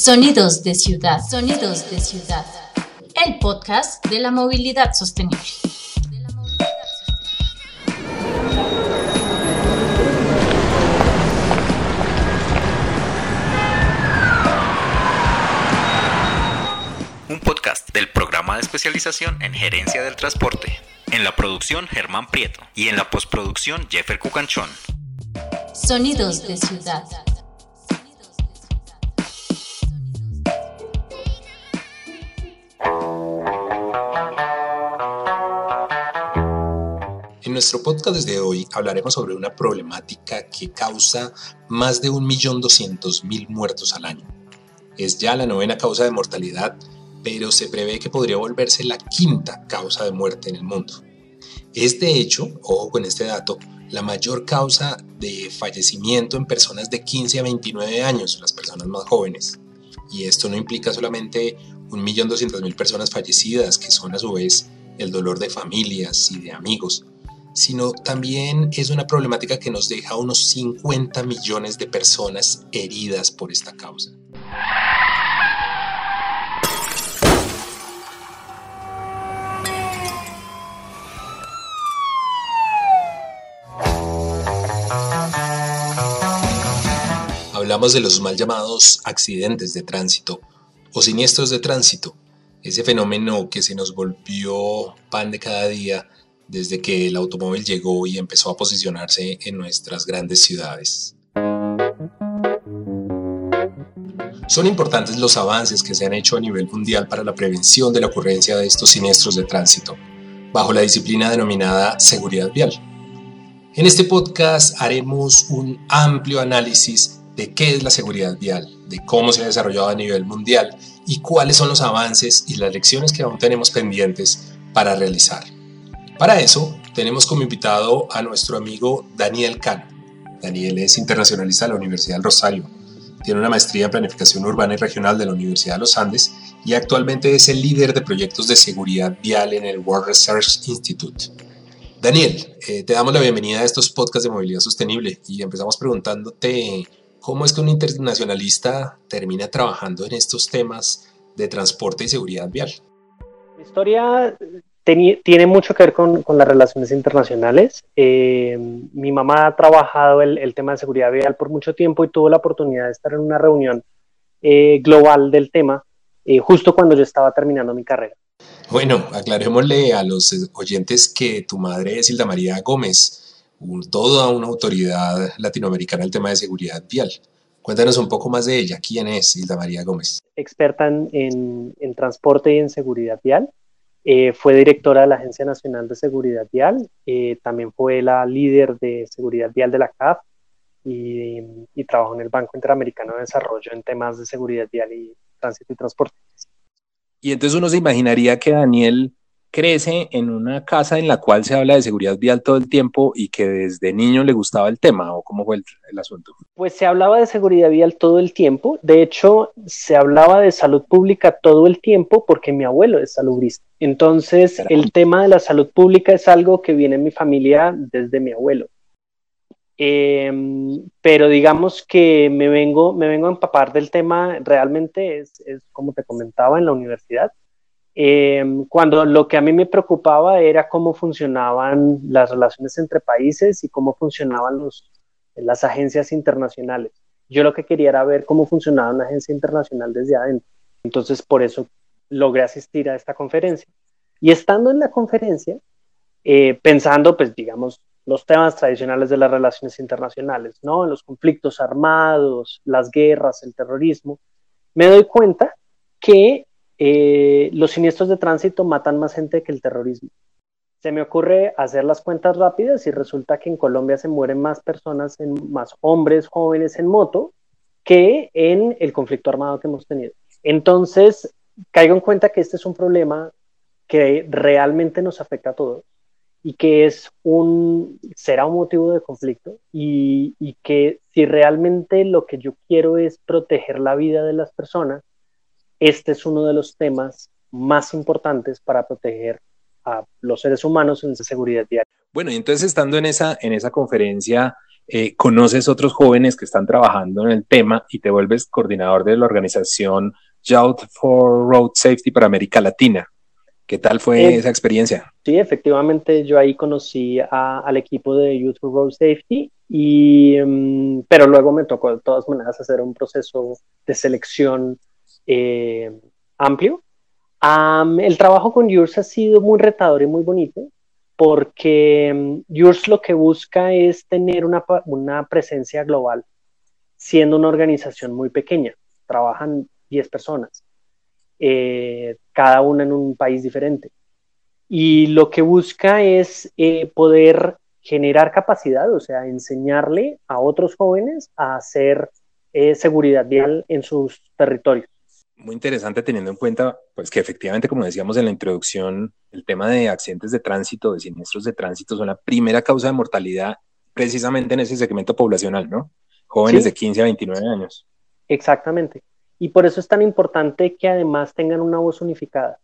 Sonidos de Ciudad, Sonidos de Ciudad, el podcast de la movilidad sostenible. Un podcast del programa de especialización en gerencia del transporte. En la producción Germán Prieto y en la postproducción Jeffer Cucanchón. Sonidos de Ciudad. Nuestro podcast de hoy hablaremos sobre una problemática que causa más de 1.200.000 muertos al año. Es ya la novena causa de mortalidad, pero se prevé que podría volverse la quinta causa de muerte en el mundo. Es de hecho, ojo con este dato, la mayor causa de fallecimiento en personas de 15 a 29 años, las personas más jóvenes. Y esto no implica solamente 1.200.000 personas fallecidas, que son a su vez el dolor de familias y de amigos, sino también es una problemática que nos deja unos 50 millones de personas heridas por esta causa. Hablamos de los mal llamados accidentes de tránsito o siniestros de tránsito, ese fenómeno que se nos volvió pan de cada día desde que el automóvil llegó y empezó a posicionarse en nuestras grandes ciudades. Son importantes los avances que se han hecho a nivel mundial para la prevención de la ocurrencia de estos siniestros de tránsito, bajo la disciplina denominada seguridad vial. En este podcast haremos un amplio análisis de qué es la seguridad vial, de cómo se ha desarrollado a nivel mundial y cuáles son los avances y las lecciones que aún tenemos pendientes para realizar. Para eso, tenemos como invitado a nuestro amigo Daniel Cano. Daniel es internacionalista de la Universidad del Rosario, tiene una maestría en Planificación Urbana y Regional de la Universidad de los Andes y actualmente es el líder de proyectos de seguridad vial en el World Research Institute. Daniel, eh, te damos la bienvenida a estos podcasts de movilidad sostenible y empezamos preguntándote cómo es que un internacionalista termina trabajando en estos temas de transporte y seguridad vial. La historia tiene mucho que ver con, con las relaciones internacionales. Eh, mi mamá ha trabajado el, el, tema de seguridad vial por mucho tiempo y tuvo la oportunidad de estar en una reunión eh, global del tema eh, justo cuando yo estaba terminando mi carrera. Bueno, aclarémosle a los oyentes que tu madre es Hilda María Gómez, un, toda una autoridad latinoamericana en el tema de seguridad vial. Cuéntanos un poco más de ella. ¿Quién es Hilda María Gómez? Experta en, en, en transporte y en seguridad vial. Eh, fue directora de la Agencia Nacional de Seguridad Vial, eh, también fue la líder de seguridad vial de la CAF y, y, trabajó en el Banco Interamericano de Desarrollo en temas de seguridad vial y tránsito y transporte. Y entonces uno se imaginaría que Daniel crece en una casa en la cual se habla de seguridad vial todo el tiempo y que desde niño le gustaba el tema o cómo fue el, el, asunto? Pues se hablaba de seguridad vial todo el tiempo, de hecho se hablaba de salud pública todo el tiempo porque mi abuelo es salubrista. Entonces Caramba. el tema de la salud pública es algo que viene en mi familia desde mi abuelo. Eh, pero digamos que me vengo, me vengo a empapar del tema, realmente es, es como te comentaba en la universidad, eh, cuando lo que a mí me preocupaba era cómo funcionaban las relaciones entre países y cómo funcionaban los, las agencias internacionales. Yo lo que quería era ver cómo funcionaba una agencia internacional desde adentro. Entonces, por eso logré asistir a esta conferencia. Y estando en la conferencia, eh, pensando, pues, digamos, los temas tradicionales de las relaciones internacionales, ¿no? Los conflictos armados, las guerras, el terrorismo, me doy cuenta que eh, los siniestros de tránsito matan más gente que el terrorismo. Se me ocurre hacer las cuentas rápidas y resulta que en Colombia se mueren más personas, en, más hombres jóvenes en moto que en el conflicto armado que hemos tenido. Entonces, caigo en cuenta que este es un problema que realmente nos afecta a todos y que es un, será un motivo de conflicto y, y que si realmente lo que yo quiero es proteger la vida de las personas, este es uno de los temas más importantes para proteger a los seres humanos en seguridad diaria. Bueno, y entonces estando en esa, en esa conferencia, eh, conoces otros jóvenes que están trabajando en el tema y te vuelves coordinador de la organización Youth for Road Safety para América Latina. ¿Qué tal fue eh, esa experiencia? Sí, efectivamente, yo ahí conocí al equipo de Youth for Road Safety, y, mm, pero luego me tocó de todas maneras hacer un proceso de selección eh, amplio. el trabajo con Yours ha sido muy retador y muy bonito porque mm, Yours lo que busca es tener una, una presencia global, siendo una organización muy pequeña. Trabajan 10 personas. Eh, cada una en un país diferente. Y lo que busca es eh, poder generar capacidad, o sea, enseñarle a otros jóvenes a hacer seguridad vial en sus territorios. Muy interesante teniendo en cuenta, pues que efectivamente, como decíamos en la introducción, el tema de accidentes de tránsito, de siniestros de tránsito, son la primera causa de mortalidad precisamente en ese segmento poblacional, ¿no? Jóvenes de 15 a 29 años. Exactamente. Y por eso es tan importante que además tengan una voz unificada.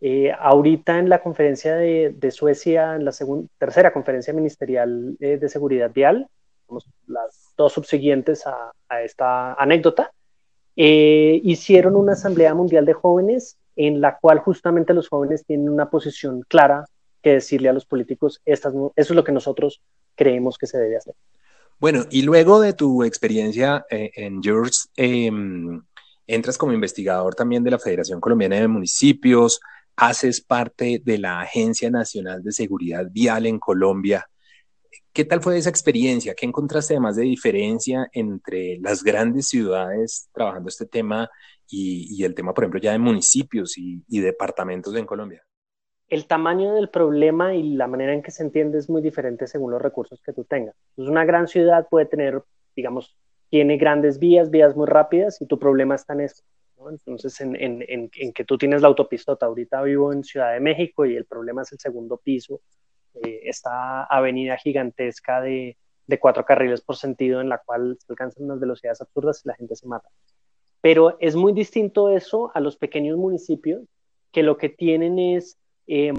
Eh, ahorita en la conferencia de, Suecia, en la tercera conferencia ministerial eh, de seguridad vial, las dos subsiguientes a, esta anécdota, eh, hicieron una asamblea mundial de jóvenes en la cual justamente los jóvenes tienen una posición clara que decirle a los políticos, eso es lo que nosotros creemos que se debe hacer. Bueno, y luego de tu experiencia eh, en Yours, em, entras como investigador también de la Federación Colombiana de Municipios, haces parte de la Agencia Nacional de Seguridad Vial en Colombia. ¿Qué tal fue esa experiencia? ¿Qué encontraste además de diferencia entre las grandes ciudades trabajando este tema y, el tema, por ejemplo, ya de municipios y departamentos en Colombia? el tamaño del problema y la manera en que se entiende es muy diferente según los recursos que tú tengas. Entonces, una gran ciudad puede tener, digamos, tiene grandes vías, vías muy rápidas y tu problema está en eso. Entonces, en, en, en, que tú tienes la autopista, ahorita vivo en Ciudad de México y el problema es el segundo piso, eh, esta avenida gigantesca de, cuatro carriles por sentido en la cual se alcanzan unas velocidades absurdas y la gente se mata. Pero es muy distinto eso a los pequeños municipios que lo que tienen es eh,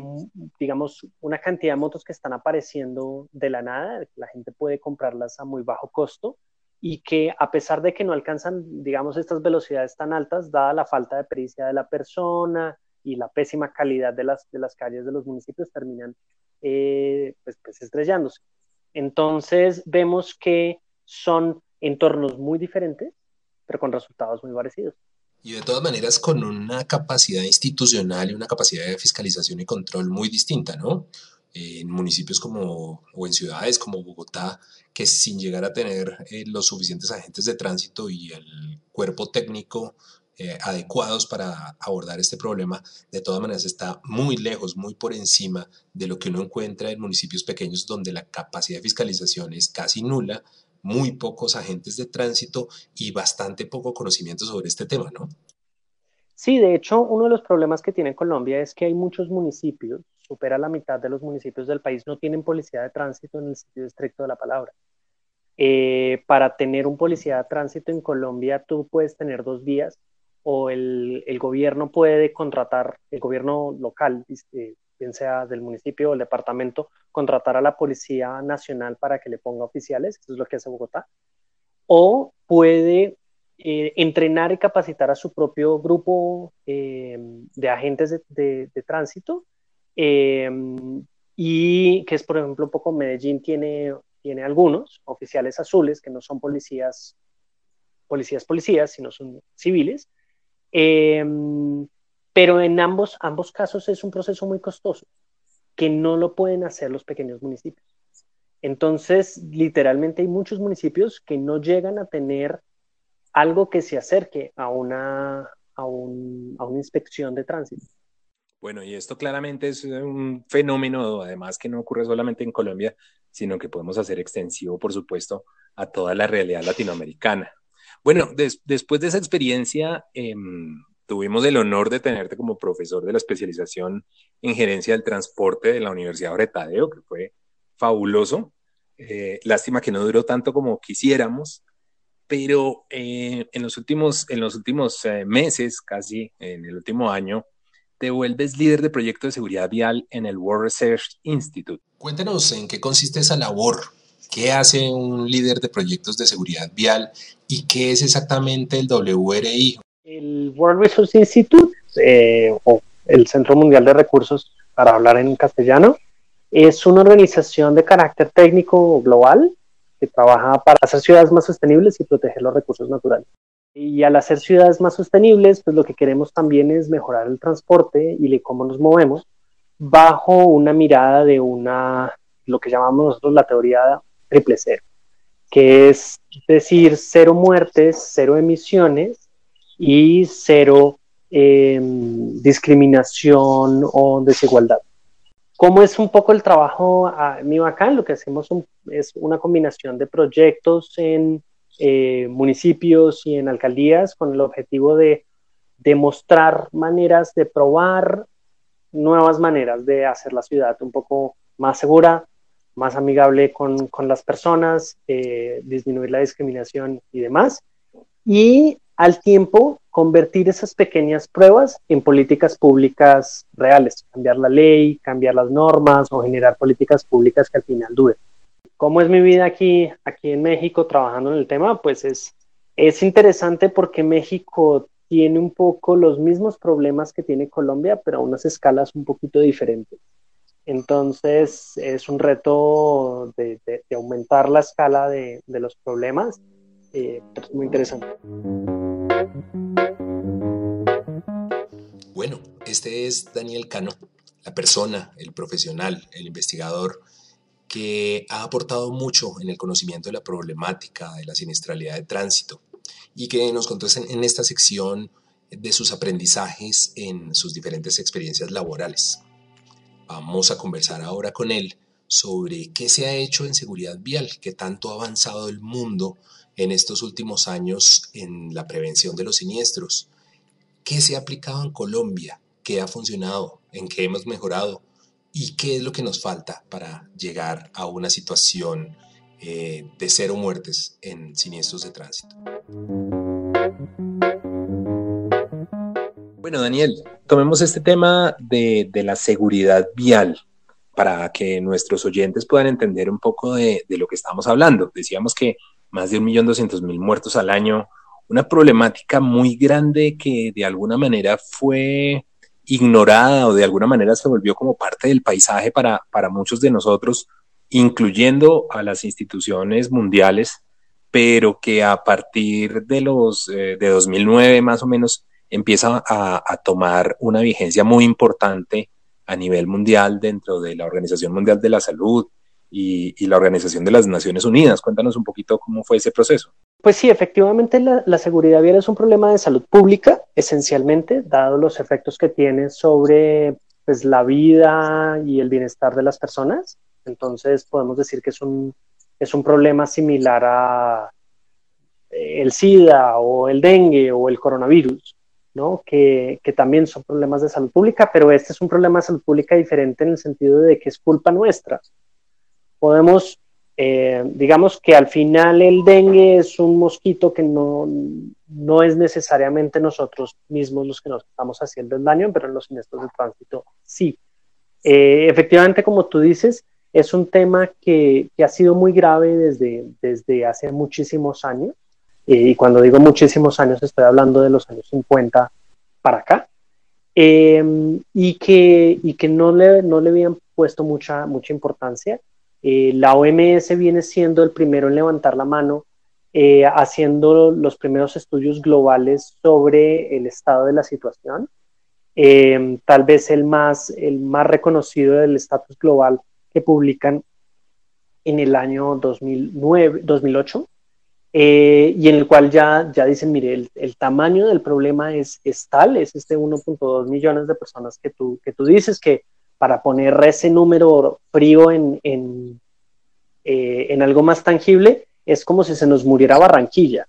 digamos, una cantidad de motos que están apareciendo de la nada, la gente puede comprarlas a muy bajo costo y que a pesar de que no alcanzan, digamos, estas velocidades tan altas, dada la falta de pericia de la persona y la pésima calidad de las, de las calles de los municipios, terminan eh, pues, pues estrellándose. Entonces vemos que son entornos muy diferentes, pero con resultados muy parecidos. Y de todas maneras con una capacidad institucional y una capacidad de fiscalización y control muy distinta, ¿no? En municipios como, o en ciudades como Bogotá, que sin llegar a tener eh, los suficientes agentes de tránsito y el cuerpo técnico eh, adecuados para abordar este problema, de todas maneras está muy lejos, muy por encima de lo que uno encuentra en municipios pequeños donde la capacidad de fiscalización es casi nula, muy pocos agentes de tránsito y bastante poco conocimiento sobre este tema, ¿no? Sí, de hecho, uno de los problemas que tiene Colombia es que hay muchos municipios, supera la mitad de los municipios del país, no tienen policía de tránsito en el sentido estricto de la palabra. Eh, para tener un policía de tránsito en Colombia, tú puedes tener dos vías, o el, gobierno puede contratar, el gobierno local, este, bien sea del municipio o el departamento, contratar a la Policía Nacional para que le ponga oficiales, eso es lo que hace Bogotá, o puede eh, entrenar y capacitar a su propio grupo eh, de agentes de, tránsito, eh, y que es, por ejemplo, un poco Medellín tiene, tiene algunos oficiales azules que no son policías, policías, policías, sino son civiles. Pero en ambos, ambos casos es un proceso muy costoso, que no lo pueden hacer los pequeños municipios. Entonces, literalmente hay muchos municipios que no llegan a tener algo que se acerque a una, a, una inspección de tránsito. Bueno, y esto claramente es un fenómeno, además que no ocurre solamente en Colombia, sino que podemos hacer extensivo, por supuesto, a toda la realidad latinoamericana. Bueno, después de esa experiencia, em, tuvimos el honor de tenerte como profesor de la especialización en gerencia del transporte de la Universidad Bretadeo, que fue fabuloso. Eh, lástima que no duró tanto como quisiéramos, pero eh, en los últimos, en los últimos eh, meses, casi en el último año, te vuelves líder de proyecto de seguridad vial en el World Research Institute. Cuéntanos en qué consiste esa labor ¿Qué hace un líder de proyectos de seguridad vial y qué es exactamente el WRI? El World Resource Institute eh, o el Centro Mundial de Recursos, para hablar en castellano, es una organización de carácter técnico global que trabaja para hacer ciudades más sostenibles y proteger los recursos naturales. Y al hacer ciudades más sostenibles, pues lo que queremos también es mejorar el transporte y cómo nos movemos bajo una mirada de una, lo que llamamos nosotros la teoría triple cero, que es decir, cero muertes, cero emisiones y cero em, discriminación o desigualdad. ¿Cómo es un poco el trabajo a mío acá? Lo que hacemos es una combinación de proyectos en eh, municipios y en alcaldías con el objetivo de demostrar maneras de probar nuevas maneras de hacer la ciudad un poco más segura, más amigable con, con las personas, eh, disminuir la discriminación y demás. Y al tiempo convertir esas pequeñas pruebas en políticas públicas reales, cambiar la ley, cambiar las normas o generar políticas públicas que al final duren. ¿Cómo es mi vida aquí, aquí en México trabajando en el tema? Pues es, es interesante porque México tiene un poco los mismos problemas que tiene Colombia, pero a unas escalas un poquito diferentes. Entonces es un reto de, aumentar la escala de, los problemas, eh, es muy interesante. Bueno, este es Daniel Cano, la persona, el profesional, el investigador que ha aportado mucho en el conocimiento de la problemática de la siniestralidad de tránsito y que nos contó en esta sección de sus aprendizajes en sus diferentes experiencias laborales. Vamos a conversar ahora con él sobre qué se ha hecho en seguridad vial, qué tanto ha avanzado el mundo en estos últimos años en la prevención de los siniestros, qué se ha aplicado en Colombia, qué ha funcionado, en qué hemos mejorado y qué es lo que nos falta para llegar a una situación eh, de cero muertes en siniestros de tránsito. Bueno, Daniel, tomemos este tema de, la seguridad vial para que nuestros oyentes puedan entender un poco de, lo que estamos hablando. Decíamos que más de 1.200.000 muertos al año, una problemática muy grande que de alguna manera fue ignorada o de alguna manera se volvió como parte del paisaje para, para muchos de nosotros, incluyendo a las instituciones mundiales, pero que a partir de los eh, de 2009 más o menos empieza a, tomar una vigencia muy importante a nivel mundial dentro de la Organización Mundial de la Salud y, la Organización de las Naciones Unidas. Cuéntanos un poquito cómo fue ese proceso. Pues sí, efectivamente la, seguridad vial es un problema de salud pública, esencialmente, dado los efectos que tiene sobre pues, la vida y el bienestar de las personas. Entonces podemos decir que es un, es un problema similar a eh, el SIDA o el dengue o el coronavirus, Que, que, también son problemas de salud pública, pero este es un problema de salud pública diferente en el sentido de que es culpa nuestra. Podemos, eh, digamos que al final el dengue es un mosquito que no, no es necesariamente nosotros mismos los que nos estamos haciendo el daño, pero en los siniestros de tránsito sí. Eh, efectivamente, como tú dices, es un tema que, ha sido muy grave desde, desde hace muchísimos años. Y cuando digo muchísimos años, estoy hablando de los años 50 para acá. Em, y, que, y que no le, no le habían puesto mucha, mucha importancia. Eh, la OMS viene siendo el primero en levantar la mano, eh, haciendo los primeros estudios globales sobre el estado de la situación. Em, tal vez el más, el más reconocido del estatus global que publican en el año 2009, 2008, eh, y en el cual ya, ya dicen, mire, el, tamaño del problema es, tal, es este 1.2 millones de personas que tú, que tú dices que para poner ese número frío en, en, eh, en algo más tangible, es como si se nos muriera Barranquilla.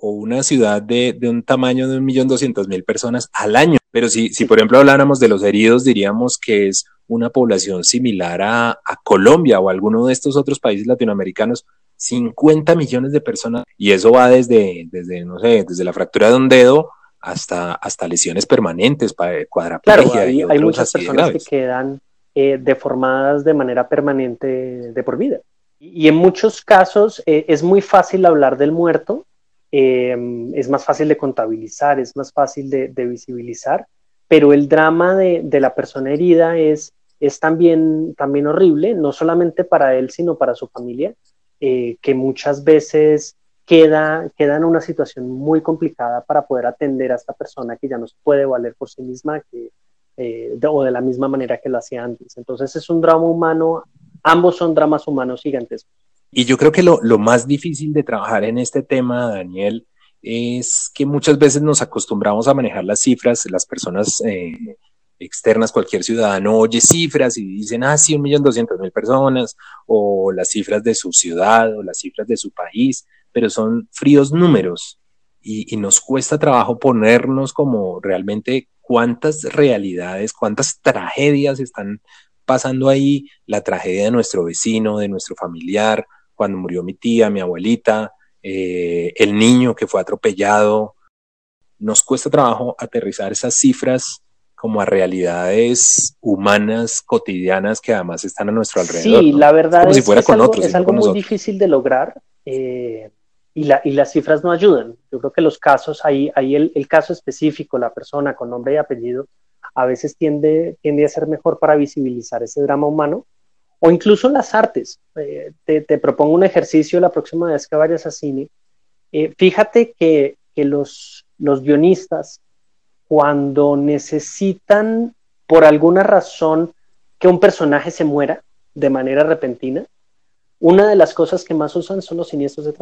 O una ciudad de, de un tamaño de 1.200.000 personas al año. Pero si, si, por ejemplo, habláramos de los heridos, diríamos que es una población similar a, Colombia o alguno de estos otros países latinoamericanos, 50 millones de personas, y eso va desde, desde no sé, desde la fractura de un dedo hasta, hasta lesiones permanentes, cuadraplegia. Claro, hay, hay muchas personas que quedan eh, deformadas de manera permanente de por vida. Y en muchos casos eh, es muy fácil hablar del muerto, eh, es más fácil de contabilizar, es más fácil de, visibilizar, pero el drama de, la persona herida es, es también, también horrible, no solamente para él, sino para su familia, eh, que muchas veces queda, queda en una situación muy complicada para poder atender a esta persona que ya no se puede valer por sí misma que, o de la misma manera que lo hacía antes. Entonces es un drama humano ambos son dramas humanos gigantescos. Y yo creo que lo, más difícil de trabajar en este tema, Daniel, es que muchas veces nos acostumbramos a manejar las cifras, las personas eh, externas, cualquier ciudadano oye cifras y dicen, ah, sí, un millón doscientos mil personas, o las cifras de su ciudad, o las cifras de su país, pero son fríos números y, y nos cuesta trabajo ponernos como realmente cuántas realidades, cuántas tragedias están pasando ahí la tragedia de nuestro vecino, de nuestro familiar, cuando murió mi tía, mi abuelita, eh, el niño que fue atropellado. Nos cuesta trabajo aterrizar esas cifras como a realidades humanas, cotidianas, que además están a nuestro alrededor. Sí, la verdad es, que es algo, muy difícil de lograr eh, y, la, y, las cifras no ayudan. Yo creo que los casos, ahí, ahí el, el, caso específico, la persona con nombre y apellido, a veces tiende, tiende a ser mejor para visibilizar ese drama humano, o incluso las artes. Eh, te, propongo un ejercicio la próxima vez que vayas a cine. Eh, fíjate que, los, los guionistas, cuando necesitan por alguna razón que un personaje se muera de manera repentina, una de las cosas que más usan son los siniestros de.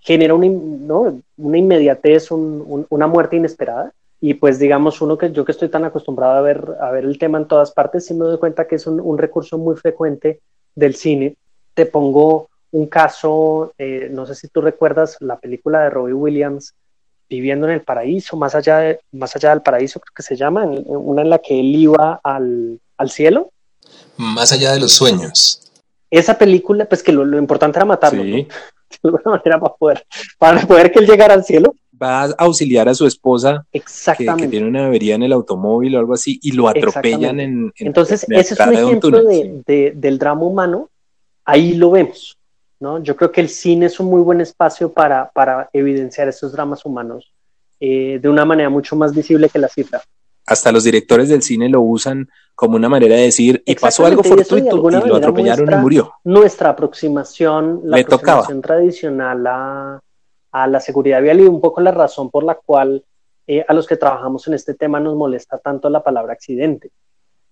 Genera una, una inmediatez, una muerte inesperada y pues digamos, uno que yo que estoy tan acostumbrado a ver, a ver el tema en todas partes, sí me doy cuenta que es un, recurso muy frecuente del cine. Te pongo un caso, eh, no sé si tú recuerdas la película de Robbie Williams, Viviendo en el Paraíso, más allá, de, más allá del paraíso, creo que se llama, una en la que él iba al, al cielo. Más allá de los sueños. Esa película, pues que lo, importante era matarlo, de alguna manera para poder, para poder que él llegara al cielo va a auxiliar a su esposa que, tiene una avería en el automóvil o algo así y lo atropellan en, Entonces, ese es un ejemplo de, del drama humano. Ahí lo vemos. ¿No? Yo creo que el cine es un muy buen espacio para, para evidenciar esos dramas humanos eh, de una manera mucho más visible que la cifra. Hasta los directores del cine lo usan como una manera de decir, y pasó algo fortuito y, lo atropellaron y murió. Nuestra aproximación, la aproximación tradicional a, a la seguridad vial y un poco la razón por la cual eh, a los que trabajamos en este tema nos molesta tanto la palabra accidente.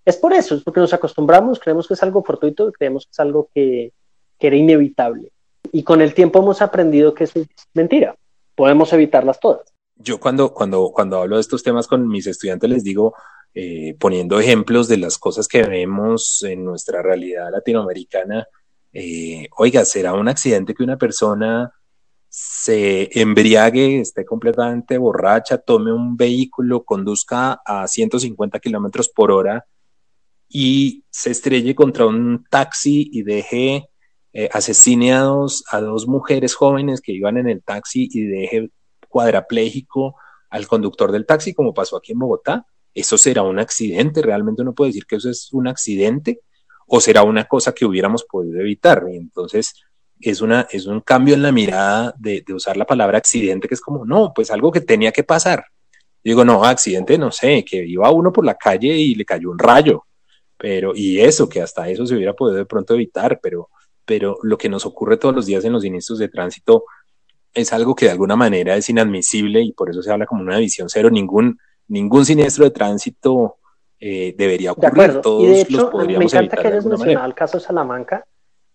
Es por eso, es porque nos acostumbramos, creemos que es algo fortuito, creemos que es algo que, que era inevitable. Y con el tiempo hemos aprendido que eso es mentira, podemos evitarlas todas. Yo cuando, cuando, cuando hablo de estos temas con mis estudiantes les digo, eh, poniendo ejemplos de las cosas que vemos en nuestra realidad latinoamericana, eh, oiga, ¿será un accidente que una persona se embriague, esté completamente borracha, tome un vehículo, conduzca a 150 kilómetros por hora y se estrelle contra un taxi y deje eh, asesine a dos, mujeres jóvenes que iban en el taxi y deje cuadrapléjico al conductor del taxi, como pasó aquí en Bogotá. ¿Eso será un accidente? ¿Realmente uno puede decir que eso es un accidente? ¿O será una cosa que hubiéramos podido evitar? Y entonces, es, una, es un cambio en la mirada de, usar la palabra accidente, que es como, no, pues algo que tenía que pasar. digo, no, accidente, no sé, que iba uno por la calle y le cayó un rayo, pero, y eso, que hasta eso se hubiera podido de pronto evitar, pero, pero lo que nos ocurre todos los días en los siniestros de tránsito es algo que de alguna manera es inadmisible y por eso se habla como una visión cero. Ningún, ningún siniestro de tránsito eh, debería ocurrir. Todos y de hecho, me encanta que hayas mencionado el caso de Salamanca,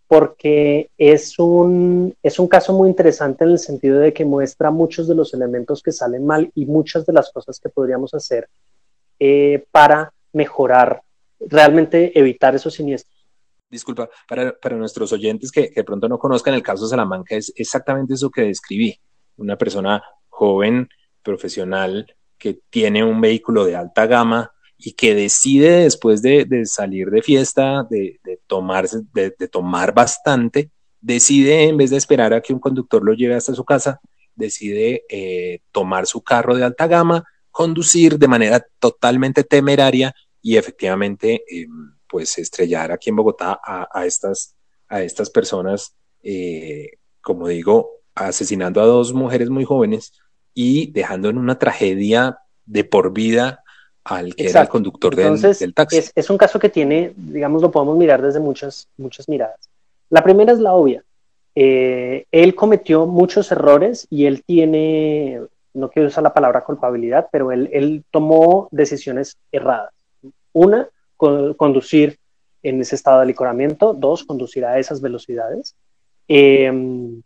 porque es un, es un caso muy interesante en el sentido de que muestra muchos de los elementos que salen mal y muchas de las cosas que podríamos hacer eh, para mejorar, realmente evitar esos siniestros. Disculpa, para, nuestros oyentes que, de pronto no conozcan el caso de Salamanca, es exactamente eso que describí. Una persona joven, profesional, que tiene un vehículo de alta gama, y que decide después de, salir de fiesta, de, de, de, tomar bastante, decide en vez de esperar a que un conductor lo lleve hasta su casa, decide eh, tomar su carro de alta gama, conducir de manera totalmente temeraria y efectivamente em, pues estrellar aquí en Bogotá a, estas, a estas personas eh, como digo, asesinando a dos mujeres muy jóvenes y dejando en una tragedia de por vida al que era el conductor del, taxi. Es, es, un caso que tiene, digamos, lo podemos mirar desde muchas, muchas miradas. La primera es la obvia. Eh, él cometió muchos errores y él tiene, no quiero usar la palabra culpabilidad, pero él, él tomó decisiones erradas. Una, conducir en ese estado de alicoramiento. Dos, conducir a esas velocidades. Em,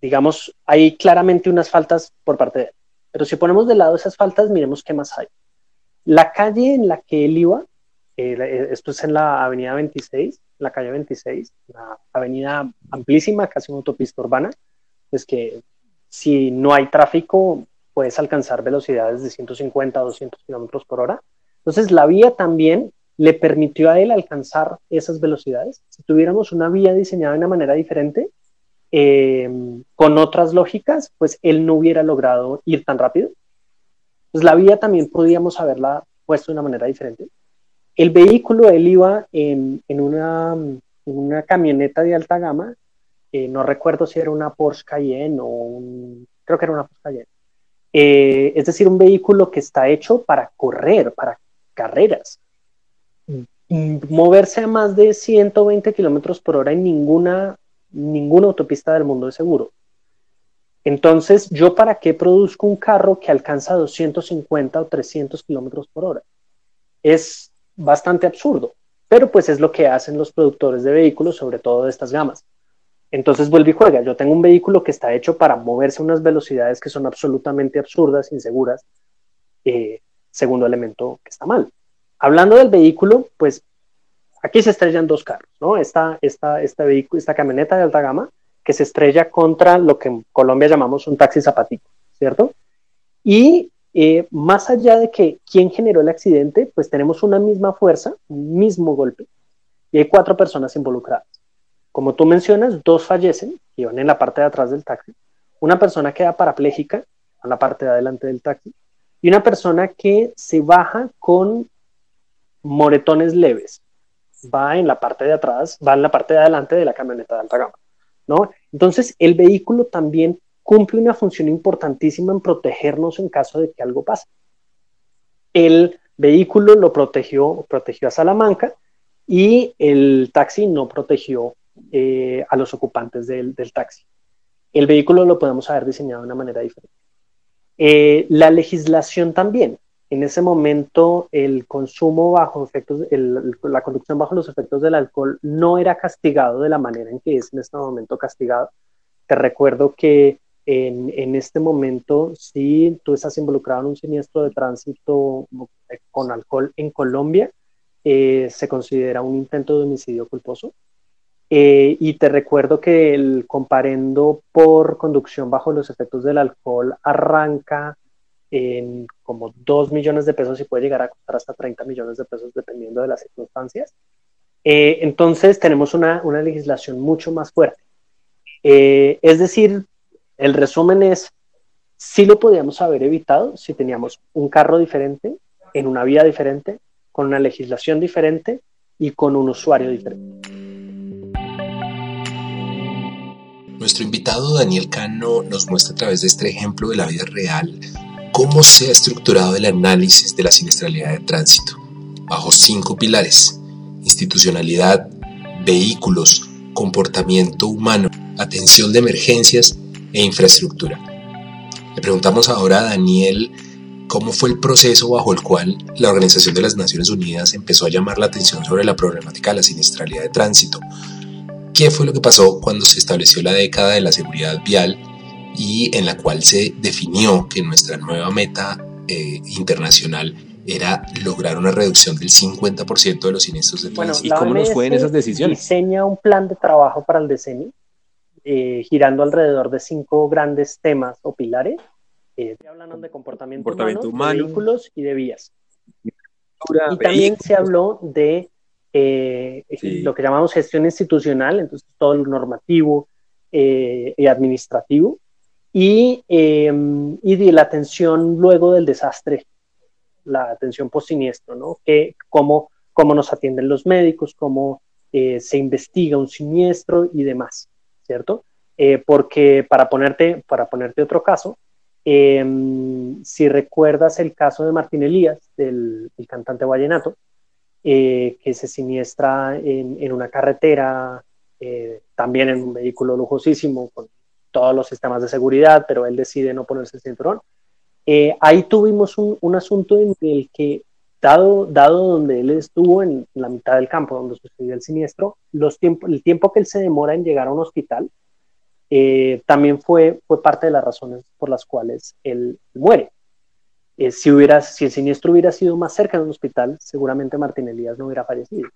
digamos, hay claramente unas faltas por parte de él. Pero si ponemos de lado esas faltas, miremos qué más hay. La calle en la que él iba, eh, esto es en la avenida 26, la calle 26, una avenida amplísima, casi una autopista urbana, pues que si no hay tráfico puedes alcanzar velocidades de 150 a 200 kilómetros por hora. Entonces la vía también le permitió a él alcanzar esas velocidades. Si tuviéramos una vía diseñada de una manera diferente, eh, con otras lógicas, pues él no hubiera logrado ir tan rápido. Pues la vía también podíamos haberla puesto de una manera diferente. El vehículo, él iba en, una, camioneta de alta gama, eh, no recuerdo si era una Porsche Cayenne o un, creo que era una Porsche Cayenne. Eh, es decir, un vehículo que está hecho para correr, para carreras. Moverse a más de 120 kilómetros por hora en ninguna ninguna autopista del mundo es seguro. Entonces, ¿yo para qué produzco un carro que alcanza 250 o 300 kilómetros por hora? Es bastante absurdo, pero pues es lo que hacen los productores de vehículos, sobre todo de estas gamas. Entonces vuelve y juega. Yo tengo un vehículo que está hecho para moverse a unas velocidades que son absolutamente absurdas, inseguras. Eh, segundo elemento que está mal. Hablando del vehículo, pues Aquí se estrellan dos carros, ¿no? Esta, esta, esta, camioneta de alta gama que se estrella contra lo que en Colombia llamamos un taxi zapatito, ¿cierto? Y eh, más allá de que quién generó el accidente, pues tenemos una misma fuerza, un mismo golpe, y hay cuatro personas involucradas. Como tú mencionas, dos fallecen, que iban en la parte de atrás del taxi, una persona queda parapléjica en la parte de adelante del taxi, y una persona que se baja con moretones leves, va en la parte de atrás, va en la parte de adelante de la camioneta de alta gama, ¿no? Entonces, el vehículo también cumple una función importantísima en protegernos en caso de que algo pase. El vehículo lo protegió, protegió a Salamanca y el taxi no protegió eh, a los ocupantes del, taxi. El vehículo lo podemos haber diseñado de una manera diferente. Eh, la legislación también en ese momento el consumo bajo efectos, la conducción bajo los efectos del alcohol no era castigado de la manera en que es en este momento castigado. Te recuerdo que en, en este momento, si tú estás involucrado en un siniestro de tránsito con alcohol en Colombia, eh, se considera un intento de homicidio culposo. Eh, y te recuerdo que el comparendo por conducción bajo los efectos del alcohol arranca en como 2 millones de pesos y puede llegar a costar hasta 30 millones de pesos dependiendo de las circunstancias. Eh, entonces tenemos una, una, legislación mucho más fuerte. Eh, es decir, el resumen es, sí lo podíamos haber evitado si teníamos un carro diferente, en una vía diferente, con una legislación diferente y con un usuario diferente. Nuestro invitado Daniel Cano nos muestra a través de este ejemplo de la vida real cómo se ha estructurado el análisis de la siniestralidad de tránsito, bajo cinco pilares, institucionalidad, vehículos, comportamiento humano, atención de emergencias e infraestructura. Le preguntamos ahora a Daniel cómo fue el proceso bajo el cual la Organización de las Naciones Unidas empezó a llamar la atención sobre la problemática de la siniestralidad de tránsito. ¿Qué fue lo que pasó cuando se estableció la década de la seguridad vial y en la cual se definió que nuestra nueva meta eh, internacional era lograr una reducción del 50% de los siniestros de tránsito. ¿Y cómo nos fue en esas decisiones? Diseña un plan de trabajo para el decenio, eh, girando alrededor de cinco grandes temas o pilares. Eh, hablan de comportamiento, humano, de vehículos y de vías. Y también se habló de eh, lo que llamamos gestión institucional, entonces todo lo normativo y administrativo, y, em, y la atención luego del desastre, la atención post-siniestro, ¿no? Que, cómo, cómo nos atienden los médicos, cómo eh, se investiga un siniestro y demás. ¿cierto? Eh, porque para ponerte, para ponerte otro caso, em, si recuerdas el caso de Martín Elías, del, cantante vallenato, eh, que se siniestra en, en una carretera, también en un vehículo lujosísimo, con todos los sistemas de seguridad, pero él decide no ponerse el cinturón. ahí tuvimos un, un, asunto en el que dado, dado donde él estuvo en la mitad del campo donde sucedió el siniestro, los el tiempo que él se demora en llegar a un hospital eh, también fue, fue parte de las razones por las cuales él muere. Eh, si, hubiera, si el siniestro hubiera sido más cerca de un hospital, seguramente Martín Elías no hubiera fallecido.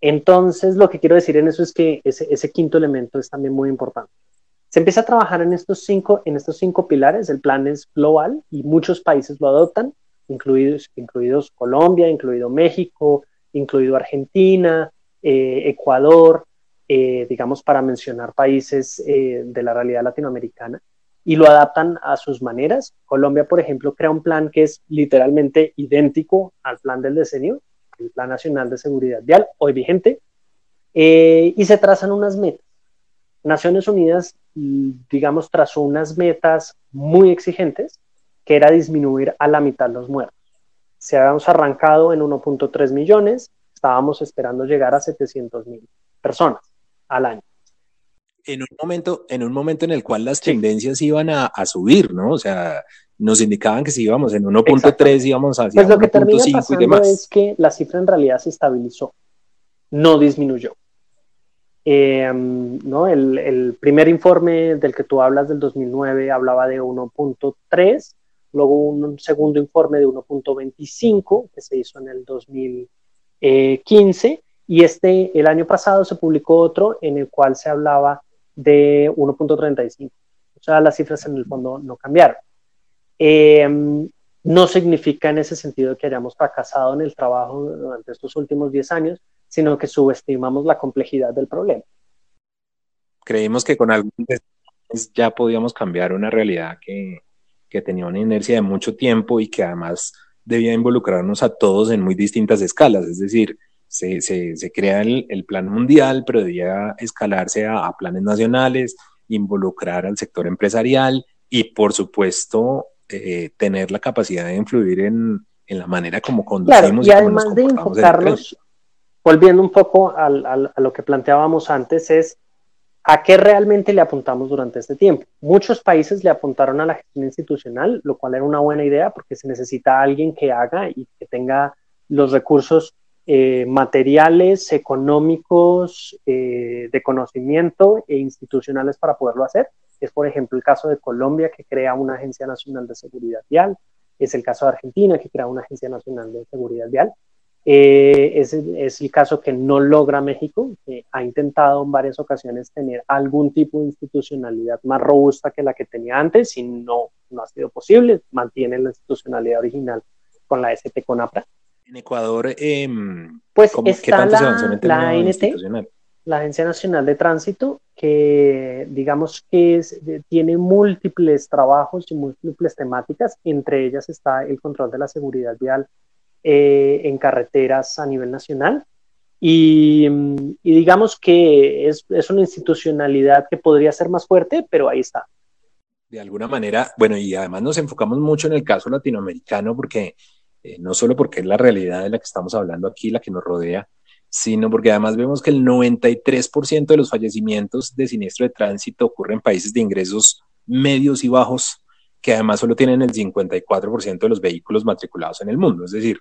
Entonces, lo que quiero decir en eso es que ese, ese quinto elemento es también muy importante. Se empieza a trabajar en estos, cinco, en estos cinco pilares, el plan es global y muchos países lo adoptan, incluidos, incluidos Colombia, incluido México, incluido Argentina, eh, Ecuador, eh, digamos, para mencionar países eh, de la realidad latinoamericana, y lo adaptan a sus maneras. Colombia, por ejemplo, crea un plan que es literalmente idéntico al plan del decenio, el Plan Nacional de Seguridad Vial, hoy vigente, y se trazan unas metas. Naciones Unidas, digamos, trazó unas metas muy exigentes que era disminuir a la mitad los muertos. Si habíamos arrancado en 1.3 millones, estábamos esperando llegar a 700 mil personas al año. En un momento, en un momento en el cual las tendencias iban a, subir, ¿no? O sea, nos indicaban que si íbamos en 1.3 íbamos hacia pues lo que termina pasando es que la cifra en realidad se estabilizó, no disminuyó. Eh, ¿no? El, el, primer informe del que tú hablas del 2009 hablaba de 1.3 luego un segundo informe de 1.25 que se hizo en el 2015 y este, el año pasado se publicó otro en el cual se hablaba de 1.35. O sea, las cifras en el fondo no cambiaron. Em, no significa en ese sentido que hayamos fracasado en el trabajo durante estos últimos 10 años, sino que subestimamos la complejidad del problema. Creímos que con algún ya podíamos cambiar una realidad que, que tenía una inercia de mucho tiempo y que además debía involucrarnos a todos en muy distintas escalas, es decir, se, se, crea el, el, plan mundial, pero debía escalarse a, planes nacionales, involucrar al sector empresarial y, por supuesto, eh, tener la capacidad de influir en, en la manera como conducimos. y, además de enfocarnos, volviendo un poco a lo que planteábamos antes, es ¿A qué realmente le apuntamos durante este tiempo? Muchos países le apuntaron a la gestión institucional, lo cual era una buena idea porque se necesita alguien que haga y que tenga los recursos eh, materiales, económicos, eh, de conocimiento e institucionales para poderlo hacer. Es, por ejemplo, el caso de Colombia, que crea una Agencia Nacional de Seguridad Vial. Es el caso de Argentina, que crea una Agencia Nacional de Seguridad Vial. Eh, es, es, el caso que no logra México, que ha intentado en varias ocasiones tener algún tipo de institucionalidad más robusta que la que tenía antes y no, no ha sido posible, mantiene la institucionalidad original con la ST con APRA. En Ecuador, eh, pues está la, la ANT, la Agencia Nacional de Tránsito, que digamos que tiene múltiples trabajos y múltiples temáticas, entre ellas está el control de la seguridad vial eh, en carreteras a nivel nacional. Y, digamos que es, es, una institucionalidad que podría ser más fuerte, pero ahí está. De alguna manera, bueno, y además nos enfocamos mucho en el caso latinoamericano porque eh, no solo porque es la realidad de la que estamos hablando aquí, la que nos rodea, sino porque además vemos que el 93% de los fallecimientos de siniestro de tránsito ocurre en países de ingresos medios y bajos, que además solo tienen el 54% de los vehículos matriculados en el mundo. Es decir,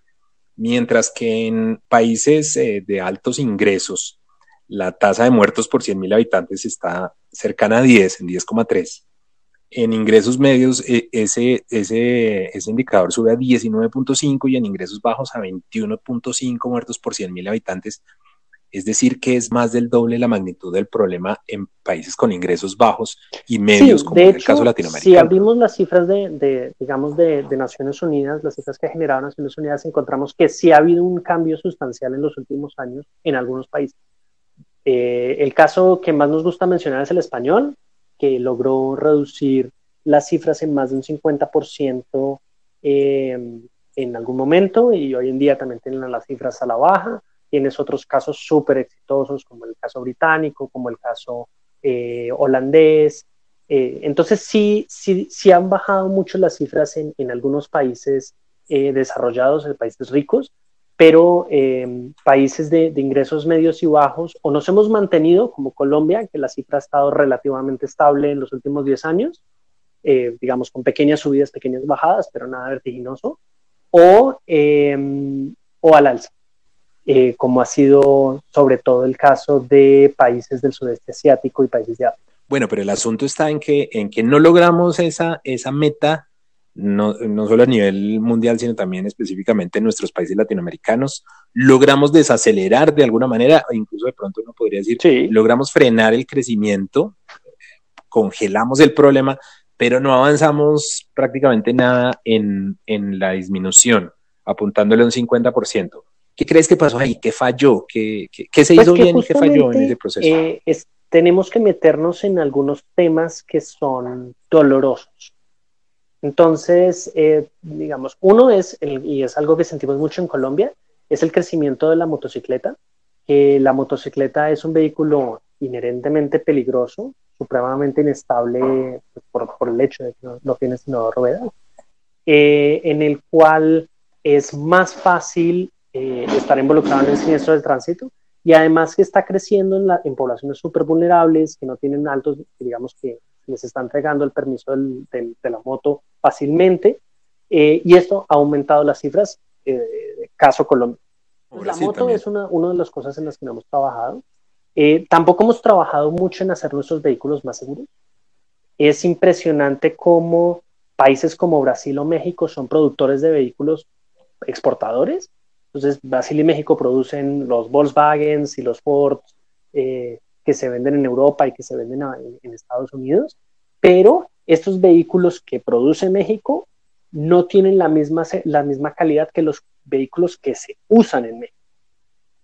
mientras que en países eh, de altos ingresos la tasa de muertos por 100.000 habitantes está cercana a 10, en 10,3. En ingresos medios eh, ese, ese, ese indicador sube a 19.5 y en ingresos bajos a 21.5 muertos por 100.000 habitantes. Es decir, que es más del doble la magnitud del problema en países con ingresos bajos y medios, como en el caso latinoamericano. Si abrimos las cifras de, digamos, de, Naciones Unidas, las cifras que ha generado Naciones Unidas, encontramos que sí ha habido un cambio sustancial en los últimos años en algunos países. Eh, el caso que más nos gusta mencionar es el español, que logró reducir las cifras en más de un 50% eh, en algún momento y hoy en día también tienen las cifras a la baja. Tienes otros casos súper exitosos como el caso británico, como el caso eh, holandés. Eh, entonces sí, sí, sí han bajado mucho las cifras en, en algunos países desarrollados, en países ricos, pero países de, de, ingresos medios y bajos o nos hemos mantenido como Colombia, que la cifra ha estado relativamente estable en los últimos 10 años, digamos con pequeñas subidas, pequeñas bajadas, pero nada vertiginoso, o, o al alza. Eh, como ha sido sobre todo el caso de países del sudeste asiático y países de África. Bueno, pero el asunto está en que, en que no logramos esa, esa meta, no, no solo a nivel mundial, sino también específicamente en nuestros países latinoamericanos. Logramos desacelerar de alguna manera, incluso de pronto uno podría decir, logramos frenar el crecimiento, congelamos el problema, pero no avanzamos prácticamente nada en, en la disminución, apuntándole a un 50%. ¿Qué crees que pasó ahí? ¿Qué falló? ¿Qué, qué, se pues hizo bien y qué falló en ese proceso? Eh, tenemos que meternos en algunos temas que son dolorosos. Entonces, eh, digamos, uno es, y es algo que sentimos mucho en Colombia, es el crecimiento de la motocicleta. la motocicleta es un vehículo inherentemente peligroso, supremamente inestable pues, por, el hecho de que no, tiene sino ruedas, eh, en el cual es más fácil eh, estar involucrado en el siniestro del tránsito y además que está creciendo en, la, en poblaciones súper vulnerables que no tienen altos, digamos que les está entregando el permiso del, de la moto fácilmente eh, y esto ha aumentado las cifras, eh, caso Colombia. la moto es una, una, de las cosas en las que no hemos trabajado. Eh, tampoco hemos trabajado mucho en hacer nuestros vehículos más seguros. Es impresionante cómo países como Brasil o México son productores de vehículos exportadores entonces, Brasil y México producen los Volkswagen y los Ford eh, que se venden en Europa y que se venden en, Estados Unidos, pero estos vehículos que produce México no tienen la misma, la misma calidad que los vehículos que se usan en México,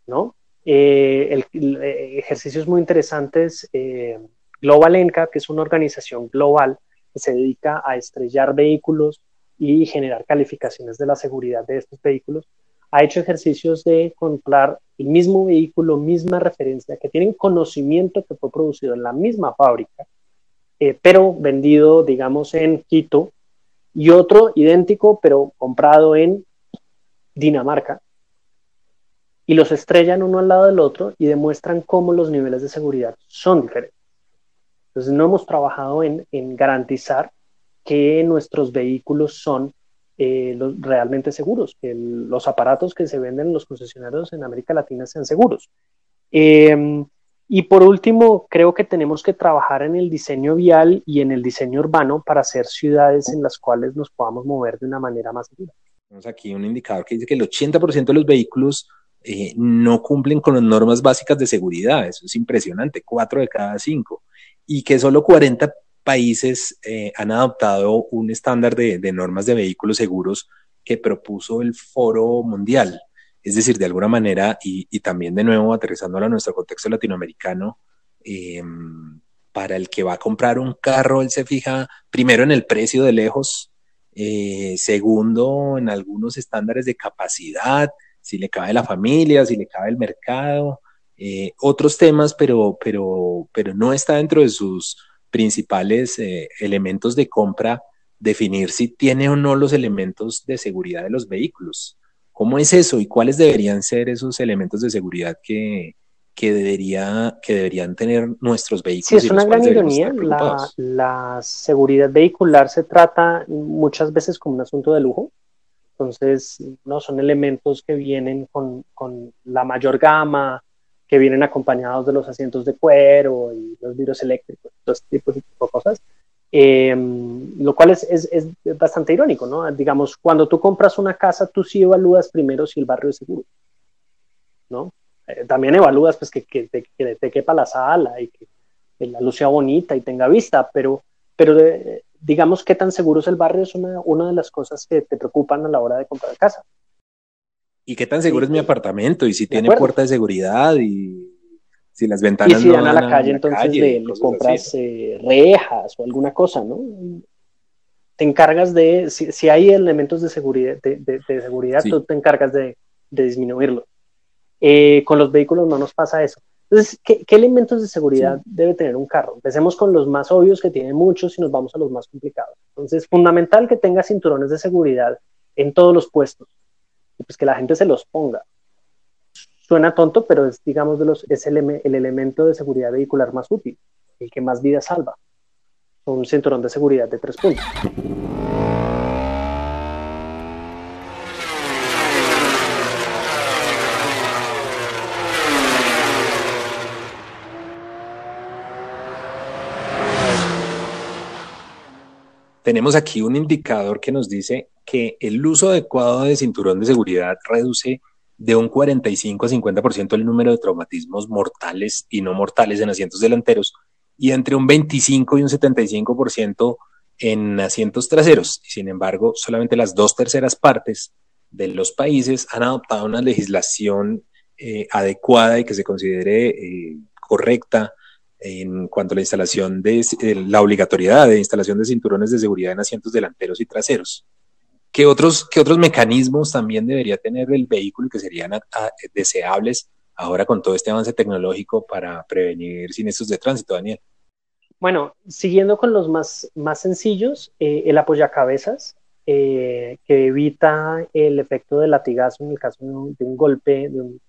¿no? Eh, eh, ejercicios muy interesantes, Global NCAP, que es una organización global que se dedica a estrellar vehículos y generar calificaciones de la seguridad de estos vehículos, ha hecho ejercicios de comprar el mismo vehículo, misma referencia, que tienen conocimiento que fue producido en la misma fábrica, eh, pero vendido, digamos, en Quito, y otro idéntico, pero comprado en Dinamarca, y los estrellan uno al lado del otro y demuestran cómo los niveles de seguridad son diferentes. Entonces, no hemos trabajado en, en garantizar que nuestros vehículos son eh, los, realmente seguros, que los aparatos que se venden en los concesionarios en América Latina sean seguros. Em, y por último, creo que tenemos que trabajar en el diseño vial y en el diseño urbano para hacer ciudades en las cuales nos podamos mover de una manera más segura. Tenemos aquí un indicador que dice que el 80% de los vehículos eh, no cumplen con las normas básicas de seguridad. Eso es impresionante, 4 de cada 5. Y que solo 40 países eh, han adoptado un estándar de, normas de vehículos seguros que propuso el Foro Mundial. Es decir, de alguna manera, y, también de nuevo aterrizándolo a nuestro contexto latinoamericano, em, para el que va a comprar un carro, él se fija primero en el precio de lejos, eh, segundo en algunos estándares de capacidad, si le cabe la familia, si le cabe el mercado, eh, otros temas, pero, pero, pero no está dentro de sus principales eh, elementos de compra, definir si tiene o no los elementos de seguridad de los vehículos. ¿Cómo es eso y cuáles deberían ser esos elementos de seguridad que, que, debería, que deberían tener nuestros vehículos? Sí, es una gran ironía. La, la, seguridad vehicular se trata muchas veces como un asunto de lujo. Entonces, no son elementos que vienen con, con la mayor gama, que vienen acompañados de los asientos de cuero y los vidrios eléctricos, todo tipo de cosas. Eh, lo cual es, es, es, bastante irónico, ¿no? Digamos, cuando tú compras una casa, tú sí evalúas primero si el barrio es seguro, ¿no? Eh, también evalúas pues que, que, te, quepa la sala y que, la luz sea bonita y tenga vista, pero, pero eh, digamos qué tan seguro es el barrio es una, una de las cosas que te preocupan a la hora de comprar casa y qué tan seguro es mi apartamento y si tiene puerta de seguridad y si las ventanas y si dan a la calle, entonces le, compras eh, rejas o alguna cosa, ¿no? Te encargas de, si, hay elementos de seguridad, de, seguridad tú te encargas de, disminuirlo. Eh, con los vehículos no nos pasa eso. Entonces, ¿qué, elementos de seguridad debe tener un carro? Empecemos con los más obvios que tienen muchos y nos vamos a los más complicados. Entonces, fundamental que tenga cinturones de seguridad en todos los puestos pues que la gente se los ponga. Suena tonto, pero es, digamos, de los, es el, el elemento de seguridad vehicular más útil, el que más vidas salva. Un cinturón de seguridad de tres puntos. tenemos aquí un indicador que nos dice que el uso adecuado de cinturón de seguridad reduce de un 45 a 50% el número de traumatismos mortales y no mortales en asientos delanteros y entre un 25 y un 75% en asientos traseros. Sin embargo, solamente las dos terceras partes de los países han adoptado una legislación eh, adecuada y que se considere eh, correcta en cuanto a la instalación de la obligatoriedad de instalación de cinturones de seguridad en asientos delanteros y traseros. ¿Qué otros, qué otros mecanismos también debería tener el vehículo que serían deseables ahora con todo este avance tecnológico para prevenir siniestros de tránsito, Daniel? Bueno, siguiendo con los más, más sencillos, eh, el apoyacabezas, eh, que evita el efecto de latigazo en el caso de un, golpe, de un,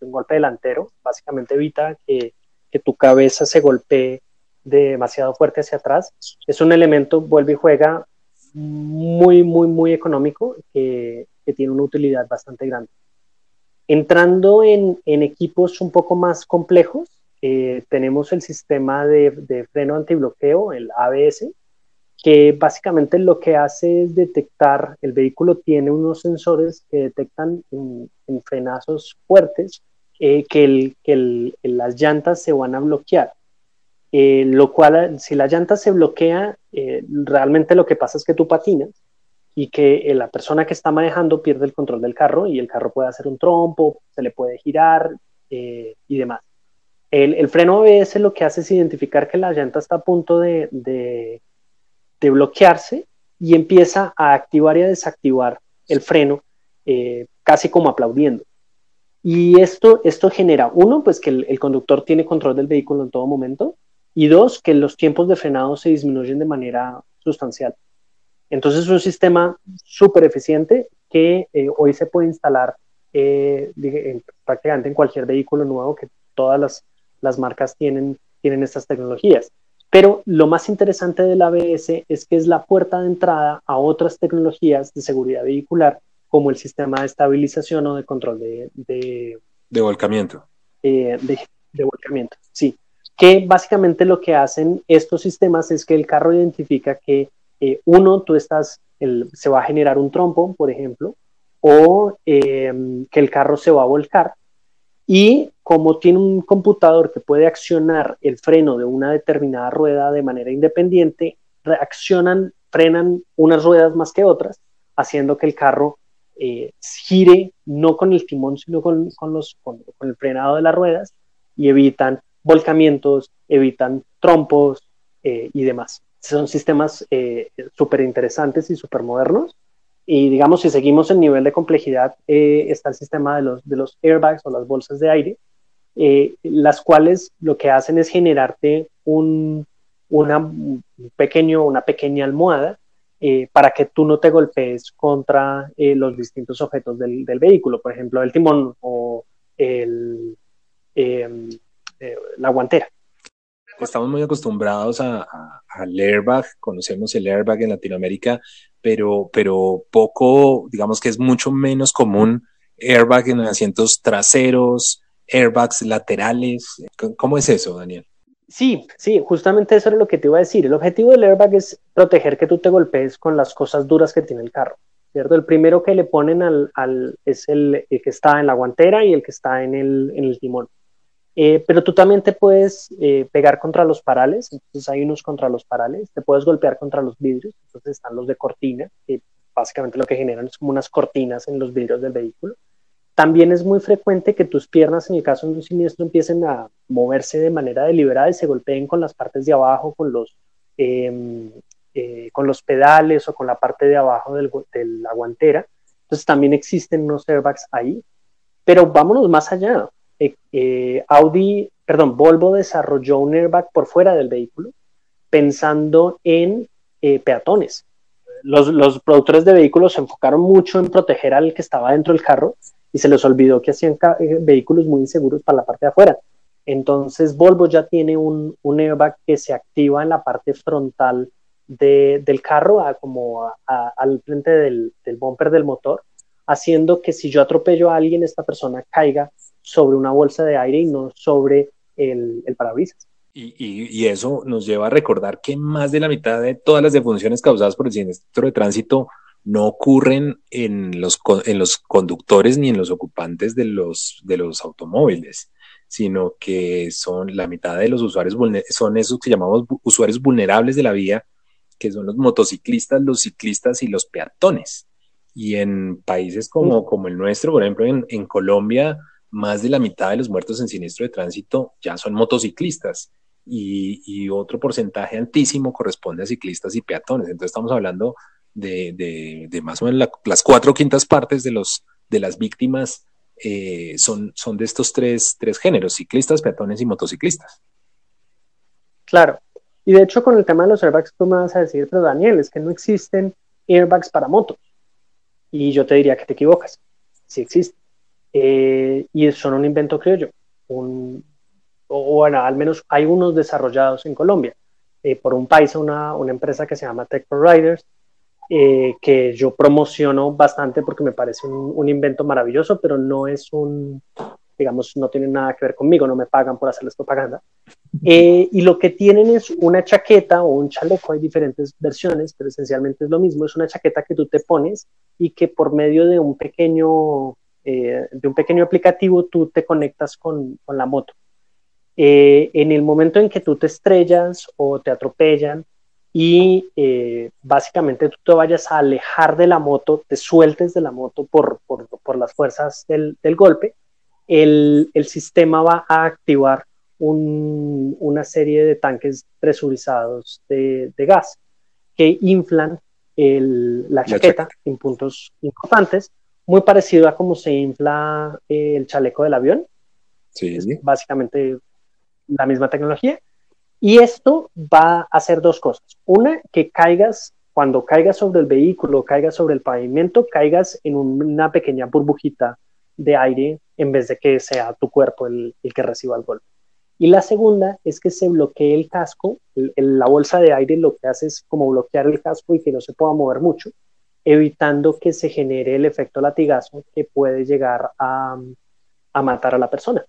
golpe delantero, básicamente evita que que tu cabeza se golpee demasiado fuerte hacia atrás. Es un elemento, vuelve y juega, muy, muy, muy económico que, tiene una utilidad bastante grande. Entrando en, equipos un poco más complejos, eh, tenemos el sistema de, de, freno antibloqueo, el ABS, que básicamente lo que hace es detectar, el vehículo tiene unos sensores que detectan en frenazos fuertes eh, que, el, las llantas se van a bloquear. Eh, lo cual, si la llanta se bloquea, eh, realmente lo que pasa es que tú patinas y que la persona que está manejando pierde el control del carro y el carro puede hacer un trompo, se le puede girar y demás. El, el, freno ABS lo que hace es identificar que la llanta está a punto de, de, de bloquearse y empieza a activar y a desactivar el freno casi como aplaudiendo. Y esto, esto genera, uno, pues que el, conductor tiene control del vehículo en todo momento, y dos, que los tiempos de frenado se disminuyen de manera sustancial. Entonces es un sistema súper eficiente que eh, hoy se puede instalar eh, prácticamente en cualquier vehículo nuevo, que todas las, las marcas tienen, tienen estas tecnologías. Pero lo más interesante del ABS es que es la puerta de entrada a otras tecnologías de seguridad vehicular como el sistema de estabilización o de control de... De, volcamiento. Eh, de, volcamiento, sí. Que básicamente lo que hacen estos sistemas es que el carro identifica que eh, uno, tú estás, se va a generar un trompo, por ejemplo, o eh, que el carro se va a volcar. Y como tiene un computador que puede accionar el freno de una determinada rueda de manera independiente, reaccionan, frenan unas ruedas más que otras, haciendo que el carro eh, gire no con el timón, sino con, los, con, el frenado de las ruedas y evitan volcamientos, evitan trompos eh, y demás. Son sistemas eh, súper interesantes y súper modernos. Y digamos, si seguimos el nivel de complejidad, está el sistema de los, airbags o las bolsas de aire, las cuales lo que hacen es generarte un, una, pequeño, una pequeña almohada eh, para que tú no te golpees contra eh, los distintos objetos del, vehículo, por ejemplo, el timón o el, em, eh, la guantera. Estamos muy acostumbrados a, al airbag, conocemos el airbag en Latinoamérica, pero, pero poco, digamos que es mucho menos común airbag en asientos traseros, airbags laterales. ¿Cómo es eso, Daniel? Sí, sí, justamente eso era lo que te iba a decir. El objetivo del airbag es proteger que tú te golpees con las cosas duras que tiene el carro, ¿cierto? El primero que le ponen al, al es el, que está en la guantera y el que está en el, en el timón. Eh, pero tú también te puedes eh, pegar contra los parales, entonces hay unos contra los parales, te puedes golpear contra los vidrios, entonces están los de cortina, que básicamente lo que generan es como unas cortinas en los vidrios del vehículo. También es muy frecuente que tus piernas, en el caso de un siniestro, empiecen a moverse de manera deliberada y se golpeen con las partes de abajo, con los, em, eh, con los pedales o con la parte de abajo del, de la guantera. Entonces también existen unos airbags ahí. Pero vámonos más allá. Eh, Audi, perdón, Volvo desarrolló un airbag por fuera del vehículo pensando en peatones. Los, productores de vehículos se enfocaron mucho en proteger al que estaba dentro del carro y se les olvidó que hacían vehículos muy inseguros para la parte de afuera. Entonces Volvo ya tiene un, airbag que se activa en la parte frontal del carro, como al frente del, bumper del motor, haciendo que si yo atropello a alguien, esta persona caiga sobre una bolsa de aire y no sobre el, parabrisas. Y, eso nos lleva a recordar que más de la mitad de todas las defunciones causadas por el siniestro de tránsito no ocurren en los, en los conductores ni en los ocupantes de los, de los automóviles, sino que son la mitad de los usuarios, son esos que llamamos usuarios vulnerables de la vía, que son los motociclistas, los ciclistas y los peatones. Y en países como, como el nuestro, por ejemplo, en, en Colombia, más de la mitad de los muertos en siniestro de tránsito ya son motociclistas. Y, y, otro porcentaje altísimo corresponde a ciclistas y peatones. Entonces estamos hablando de, de, de más o menos las cuatro quintas partes de, los, de las víctimas eh, son, son de estos tres, tres géneros, ciclistas, peatones y motociclistas. Claro, y de hecho con el tema de los airbags tú me vas a decir, pero Daniel, es que no existen airbags para motos. Y yo te diría que te equivocas, sí existen. Eh, y son un invento criollo, un, o bueno, al menos hay unos desarrollados en Colombia. Eh, por un país, una, una empresa que se llama Tech for Riders, eh, que yo promociono bastante porque me parece un, invento maravilloso, pero no es un, digamos, no tiene nada que ver conmigo, no me pagan por hacerles propaganda. Eh, y lo que tienen es una chaqueta o un chaleco, hay diferentes versiones, pero esencialmente es lo mismo, es una chaqueta que tú te pones y que por medio de un pequeño, eh, de un pequeño aplicativo tú te conectas con, con la moto. en el momento en que tú te estrellas o te atropellan, y eh, básicamente tú te vayas a alejar de la moto, te sueltes de la moto por, por, por las fuerzas del, del golpe, el, el, sistema va a activar un, una serie de tanques presurizados de, de gas que inflan el, la, chaqueta en puntos importantes, muy parecido a cómo se infla el chaleco del avión. Sí. Es básicamente la misma tecnología y esto va a hacer dos cosas. Una, que caigas, cuando caigas sobre el vehículo, caigas sobre el pavimento, caigas en una pequeña burbujita de aire en vez de que sea tu cuerpo el, que reciba el golpe. Y la segunda es que se bloquee el casco, la bolsa de aire lo que hace es como bloquear el casco y que no se pueda mover mucho, evitando que se genere el efecto latigazo que puede llegar a matar a la persona.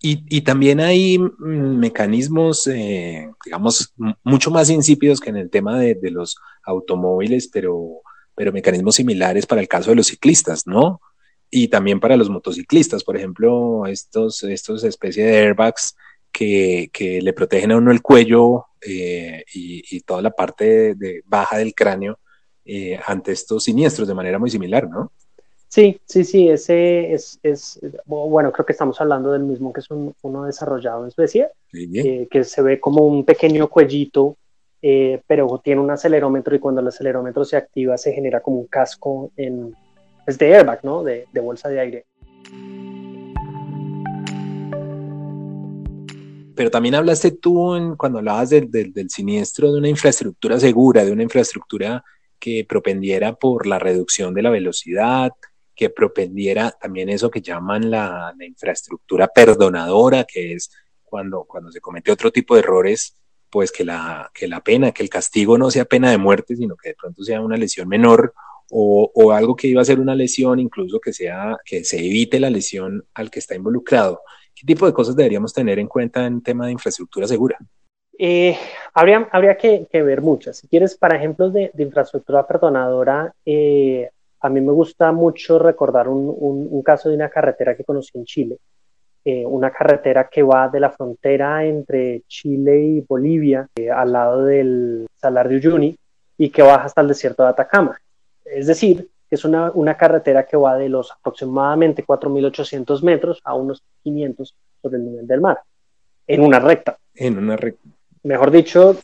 Y, también hay mm, mecanismos, eh, digamos, mucho más insípidos que en el tema de, los automóviles, pero, pero mecanismos similares para el caso de los ciclistas, ¿no? Y también para los motociclistas, por ejemplo, estos, estos especies de airbags que, que le protegen a uno el cuello eh, y, toda la parte de, baja del cráneo eh, ante estos siniestros de manera muy similar, ¿no? Sí, sí, sí, ese es, es, bueno, creo que estamos hablando del mismo que es uno desarrollado en Suecia, eh, que se ve como un pequeño cuellito, eh, pero tiene un acelerómetro y cuando el acelerómetro se activa se genera como un casco en, es de airbag, ¿no? De, bolsa de aire. Pero también hablaste tú en, cuando hablabas del siniestro de una infraestructura segura, de una infraestructura que propendiera por la reducción de la velocidad, que propendiera también eso que llaman la, infraestructura perdonadora, que es cuando, cuando se comete otro tipo de errores, pues la, que la pena, que el castigo no sea pena de muerte, sino que de pronto sea una lesión menor o, algo que iba a ser una lesión, incluso que sea, que se evite la lesión al que está involucrado. ¿Qué tipo de cosas deberíamos tener en cuenta en tema de infraestructura segura? Eh, habría habría que, ver muchas. Si quieres, para ejemplos de, infraestructura perdonadora, eh, a mí me gusta mucho recordar un, caso de una carretera que conocí en Chile, eh, una carretera que va de la frontera entre Chile y Bolivia, al lado del Salar de Uyuni, y que baja hasta el desierto de Atacama. Es decir, que es una, una carretera que va de los aproximadamente 4.800 metros a unos 500 sobre el nivel del mar, en una recta. En una recta. Mejor dicho,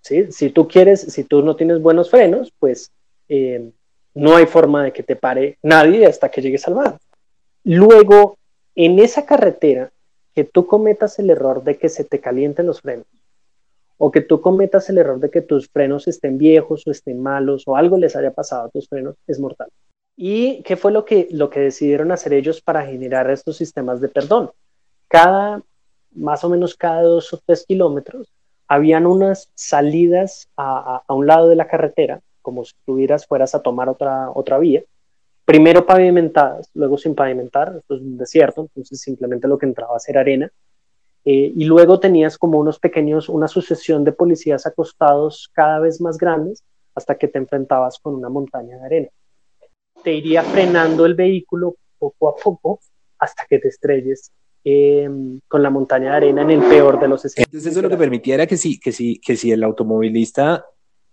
¿sí? si tú quieres, si tú no tienes buenos frenos, pues... Eh, no hay forma de que te pare nadie hasta que llegues al mar. Luego, en esa carretera que tú cometas el error de que se te calienten los frenos o que tú cometas el error de que tus frenos estén viejos o estén malos o algo les haya pasado a tus frenos, es mortal. ¿Y qué fue lo que, lo que decidieron hacer ellos para generar estos sistemas de perdón? Cada, más o menos cada dos o tres kilómetros, habían unas salidas a, a, un lado de la carretera, como si tuvieras, fueras a tomar otra, otra vía, primero pavimentadas, luego sin pavimentar, esto es un desierto, entonces simplemente lo que entraba a ser arena, eh, y luego tenías como unos pequeños, una sucesión de policías acostados cada vez más grandes hasta que te enfrentabas con una montaña de arena. Te iría frenando el vehículo poco a poco hasta que te estrelles em, con la montaña de arena en el peor de los escenarios. Entonces eso lo que permitiera que si, que si, que si el automovilista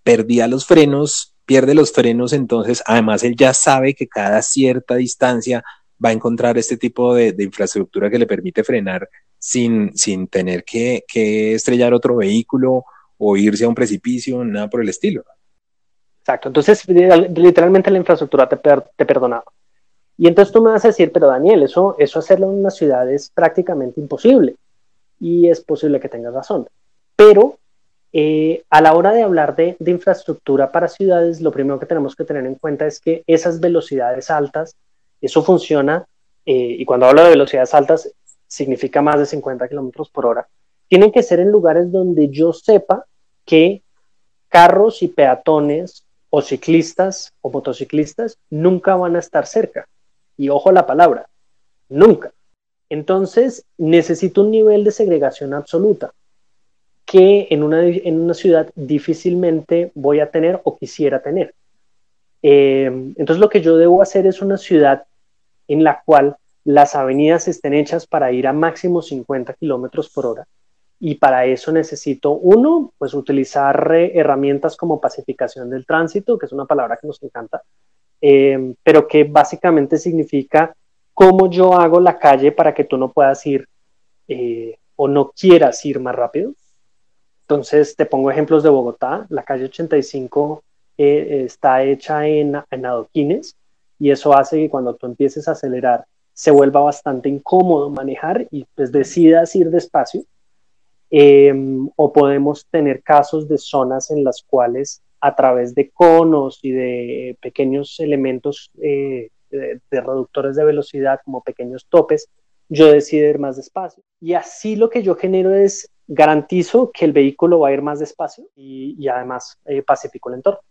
perdía los frenos, pierde los frenos, entonces además él ya sabe que cada cierta distancia va a encontrar este tipo de, infraestructura que le permite frenar sin, sin tener que, estrellar otro vehículo o irse a un precipicio, nada por el estilo. Exacto, entonces literalmente la infraestructura te, te perdonaba. Y entonces tú me vas a decir, pero Daniel, eso, eso hacerlo en una ciudad es prácticamente imposible. Y es posible que tengas razón. Pero eh, a la hora de hablar de, infraestructura para ciudades, lo primero que tenemos que tener en cuenta es que esas velocidades altas, eso funciona, eh, y cuando hablo de velocidades altas, significa más de 50 kilómetros por hora, tienen que ser en lugares donde yo sepa que carros y peatones o ciclistas o motociclistas nunca van a estar cerca. Y ojo a la palabra, nunca. Entonces, necesito un nivel de segregación absoluta que en una, en una ciudad difícilmente voy a tener o quisiera tener. Eh, entonces lo que yo debo hacer es una ciudad en la cual las avenidas estén hechas para ir a máximo 50 kilómetros por hora. Y para eso necesito, uno, pues utilizar herramientas como pacificación del tránsito, que es una palabra que nos encanta, eh, pero que básicamente significa cómo yo hago la calle para que tú no puedas ir eh, o no quieras ir más rápido. Entonces, te pongo ejemplos de Bogotá. La calle 85 eh, está hecha en, adoquines y eso hace que cuando tú empieces a acelerar se vuelva bastante incómodo manejar y pues decidas ir despacio. Em, o podemos tener casos de zonas en las cuales a través de conos y de pequeños elementos eh, de, reductores de velocidad como pequeños topes, yo decido ir más despacio. Y así lo que yo genero es garantizo que el vehículo va a ir más despacio y, además eh, pacifico el.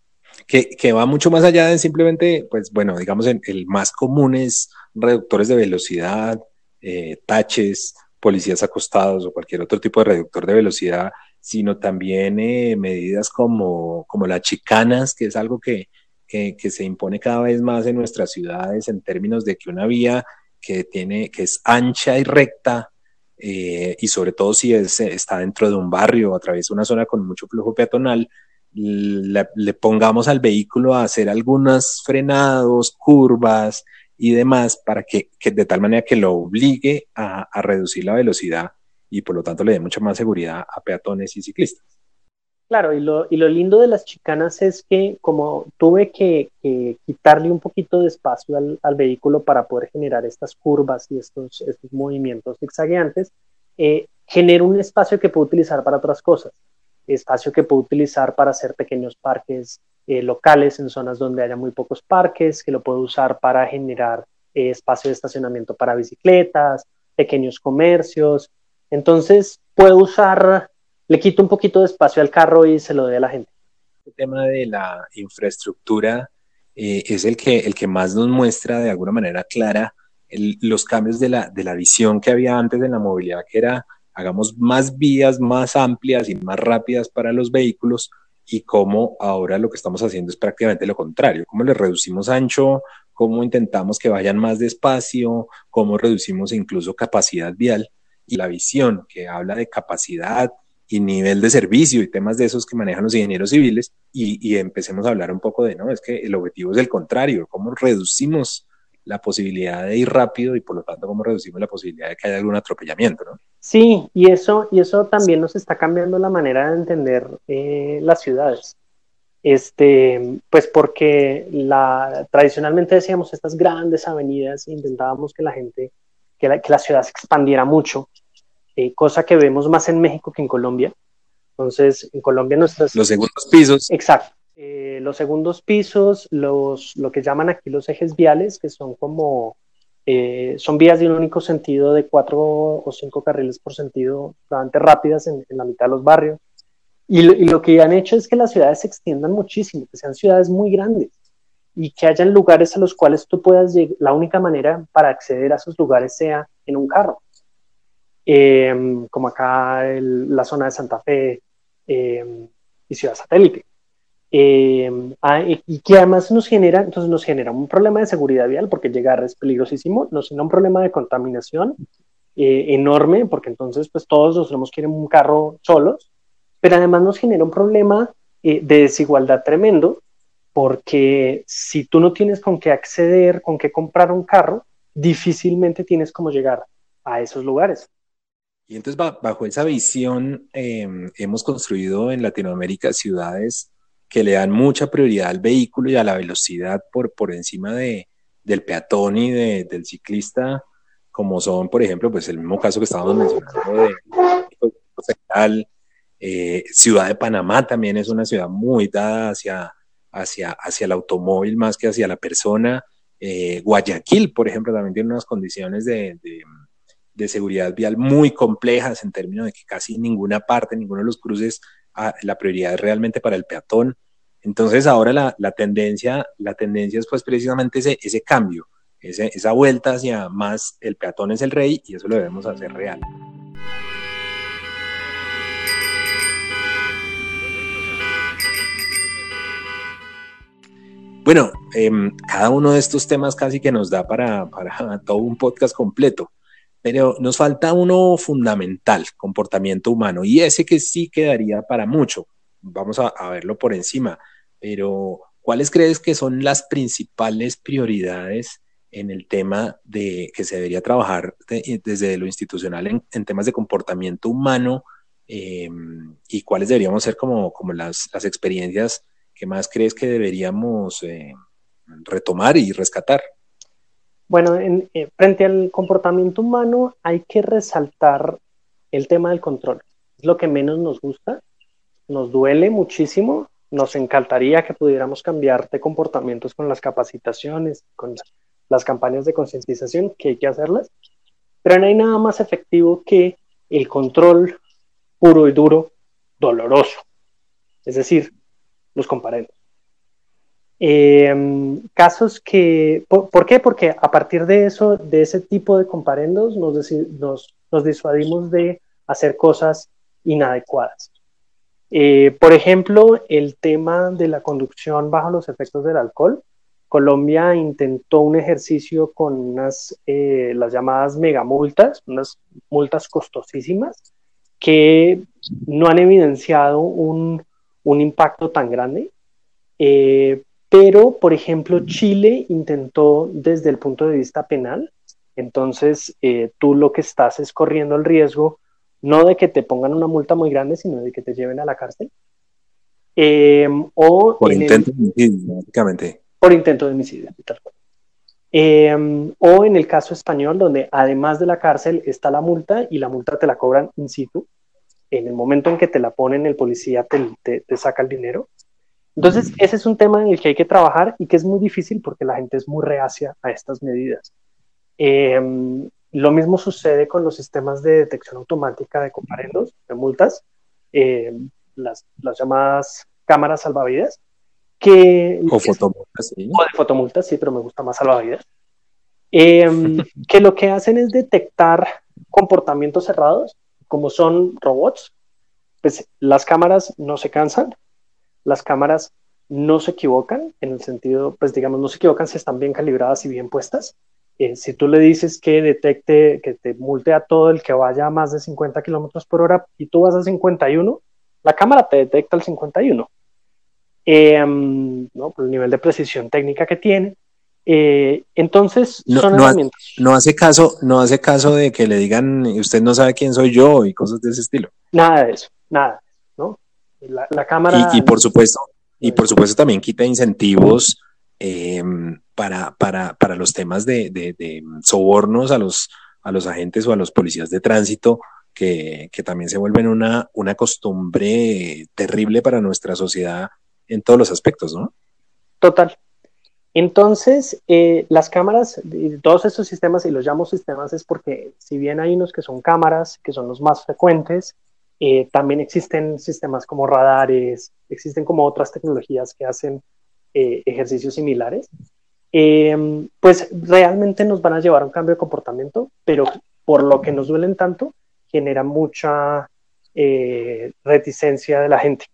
Que, va mucho más allá de simplemente, pues bueno, digamos, el más común es reductores de velocidad, eh, taches, policías acostados o cualquier otro tipo de reductor de velocidad, sino también eh, medidas como, como las chicanas, que es algo que, que, se impone cada vez más en nuestras ciudades en términos de que una vía que, tiene, que es ancha y recta eh, y sobre todo si está dentro de un barrio o atraviesa una zona con mucho flujo peatonal, le, pongamos al vehículo a hacer algunas frenados, curvas y demás para que, de tal manera que lo obligue a, reducir la velocidad y por lo tanto le dé mucha más seguridad a peatones y ciclistas. Claro, y lo, lindo de las chicanas es que como tuve que, quitarle un poquito de espacio al, vehículo para poder generar estas curvas y estos, estos movimientos zigzagueantes, eh, genero un espacio que puedo utilizar para otras cosas. Espacio que puedo utilizar para hacer pequeños parques eh, locales en zonas donde haya muy pocos parques, que lo puedo usar para generar eh, espacio de estacionamiento para bicicletas, pequeños comercios. Entonces, puedo usar le quito un poquito de espacio al carro y se lo doy a la gente. El tema de la infraestructura eh, es el que, el que más nos muestra de alguna manera clara los cambios de la, de la visión que había antes de la movilidad, que era hagamos más vías más amplias y más rápidas para los vehículos y cómo ahora lo que estamos haciendo es prácticamente lo contrario, cómo le reducimos ancho, cómo intentamos que vayan más despacio, cómo reducimos incluso capacidad vial y la visión que habla de capacidad, y nivel de servicio y temas de esos que manejan los ingenieros civiles y, empecemos a hablar un poco de, no, es que el objetivo es el contrario, cómo reducimos la posibilidad de ir rápido y por lo tanto cómo reducimos la posibilidad de que haya algún atropellamiento, ¿no? Sí, y eso, y eso también nos está cambiando la manera de entender eh, las ciudades. Este, pues porque la, tradicionalmente decíamos estas grandes avenidas, intentábamos que la gente que la, que la ciudad se expandiera mucho, eh, cosa que vemos más en México que en Colombia. Entonces, en Colombia nuestras... Los segundos pisos. Exacto. Eh, los segundos pisos, los, lo que llaman aquí los ejes viales, que son como, eh, son vías de un único sentido de cuatro o cinco carriles por sentido, bastante rápidas en, la mitad de los barrios. Y lo, que han hecho es que las ciudades se extiendan muchísimo, que sean ciudades muy grandes y que hayan lugares a los cuales tú puedas llegar. La única manera para acceder a esos lugares sea en un carro. Eh, como acá la zona de Santa Fe eh, y Ciudad Satélite. Eh, y que además nos genera, entonces nos genera un problema de seguridad vial porque llegar es peligrosísimo, nos genera un problema de contaminación eh, enorme porque entonces pues todos nos tenemos que ir en un carro solos, pero además nos genera un problema eh, de desigualdad tremendo porque si tú no tienes con qué acceder, con qué comprar un carro, difícilmente tienes cómo llegar a esos lugares. Y entonces bajo esa visión eh, hemos construido en Latinoamérica ciudades que le dan mucha prioridad al vehículo y a la velocidad por, por encima de, del peatón y de, del ciclista, como son, por ejemplo, pues el mismo caso que estábamos mencionando de, de eh, Ciudad de Panamá también es una ciudad muy dada hacia, hacia, hacia el automóvil más que hacia la persona. Eh, Guayaquil, por ejemplo, también tiene unas condiciones de, de, de, seguridad vial muy complejas en términos de que casi ninguna parte, ninguno de los cruces la prioridad es realmente para el peatón. Entonces ahora la, la, tendencia, la tendencia es pues precisamente ese, ese cambio, esa vuelta hacia más el peatón es el rey y eso lo debemos hacer real. Bueno, eh, cada uno de estos temas casi que nos da para, para todo un podcast completo pero nos falta uno fundamental, comportamiento humano, y ese que sí quedaría para mucho. Vamos a, verlo por encima, pero ¿cuáles crees que son las principales prioridades en el tema de que se debería trabajar de, desde lo institucional en, temas de comportamiento humano eh, y cuáles deberíamos ser como, como las, las, experiencias que más crees que deberíamos eh, retomar y rescatar? Bueno, en, eh, frente al comportamiento humano hay que resaltar el tema del control. Es lo que menos nos gusta, nos duele muchísimo, nos encantaría que pudiéramos cambiar de comportamientos con las capacitaciones, con las campañas de concientización, que hay que hacerlas, pero no hay nada más efectivo que el control puro y duro, doloroso, es decir, los comparendos. Eh, casos que, ¿por, ¿por, qué? Porque a partir de eso, de ese tipo de comparendos, nos, nos, nos disuadimos de hacer cosas inadecuadas. Eh, por ejemplo, el tema de la conducción bajo los efectos del alcohol. Colombia intentó un ejercicio con unas, eh, las llamadas megamultas, unas multas costosísimas, que no han evidenciado un, un impacto tan grande. Pero, por ejemplo, Chile intentó desde el punto de vista penal, entonces eh, tú lo que estás es corriendo el riesgo no de que te pongan una multa muy grande, sino de que te lleven a la cárcel. Eh, o por intento el, de homicidio, básicamente. Por intento de homicidio, tal cual. Eh, o en el caso español, donde además de la cárcel está la multa y la multa te la cobran in situ. En el momento en que te la ponen, el policía te, te, te saca el dinero. Entonces, ese es un tema en el que hay que trabajar y que es muy difícil porque la gente es muy reacia a estas medidas. Eh, lo mismo sucede con los sistemas de detección automática de comparendos, de multas, eh, las, las, llamadas cámaras salvavidas, que... O fotomultas, sí. O de fotomultas, sí, pero me gusta más salvavidas. Eh, que lo que hacen es detectar comportamientos cerrados, como son robots, pues las cámaras no se cansan, las cámaras no se equivocan, en el sentido, pues digamos, no se equivocan si están bien calibradas y bien puestas. Eh, si tú le dices que detecte, que te multe a todo el que vaya a más de 50 kilómetros por hora y tú vas a 51, la cámara te detecta el 51. Eh, ¿no? Por el nivel de precisión técnica que tiene. Eh, entonces, no, son no, herramientas. No hace, caso, no hace caso de que le digan, usted no sabe quién soy yo y cosas de ese estilo. Nada de eso, nada. ¿No? La, la cámara. Y, y, por supuesto, y por supuesto también quita incentivos eh, para, para, para, los temas de, de, de, sobornos a los, a los agentes o a los policías de tránsito, que, que también se vuelven una, una costumbre terrible para nuestra sociedad en todos los aspectos, ¿no? Total. Entonces, eh, las cámaras, todos estos sistemas, y los llamo sistemas es porque si bien hay unos que son cámaras, que son los más frecuentes, eh, también existen sistemas como radares, existen como otras tecnologías que hacen eh, ejercicios similares, pues realmente nos van a llevar a un cambio de comportamiento, pero por lo que nos duelen tanto, genera mucha reticencia de la gente.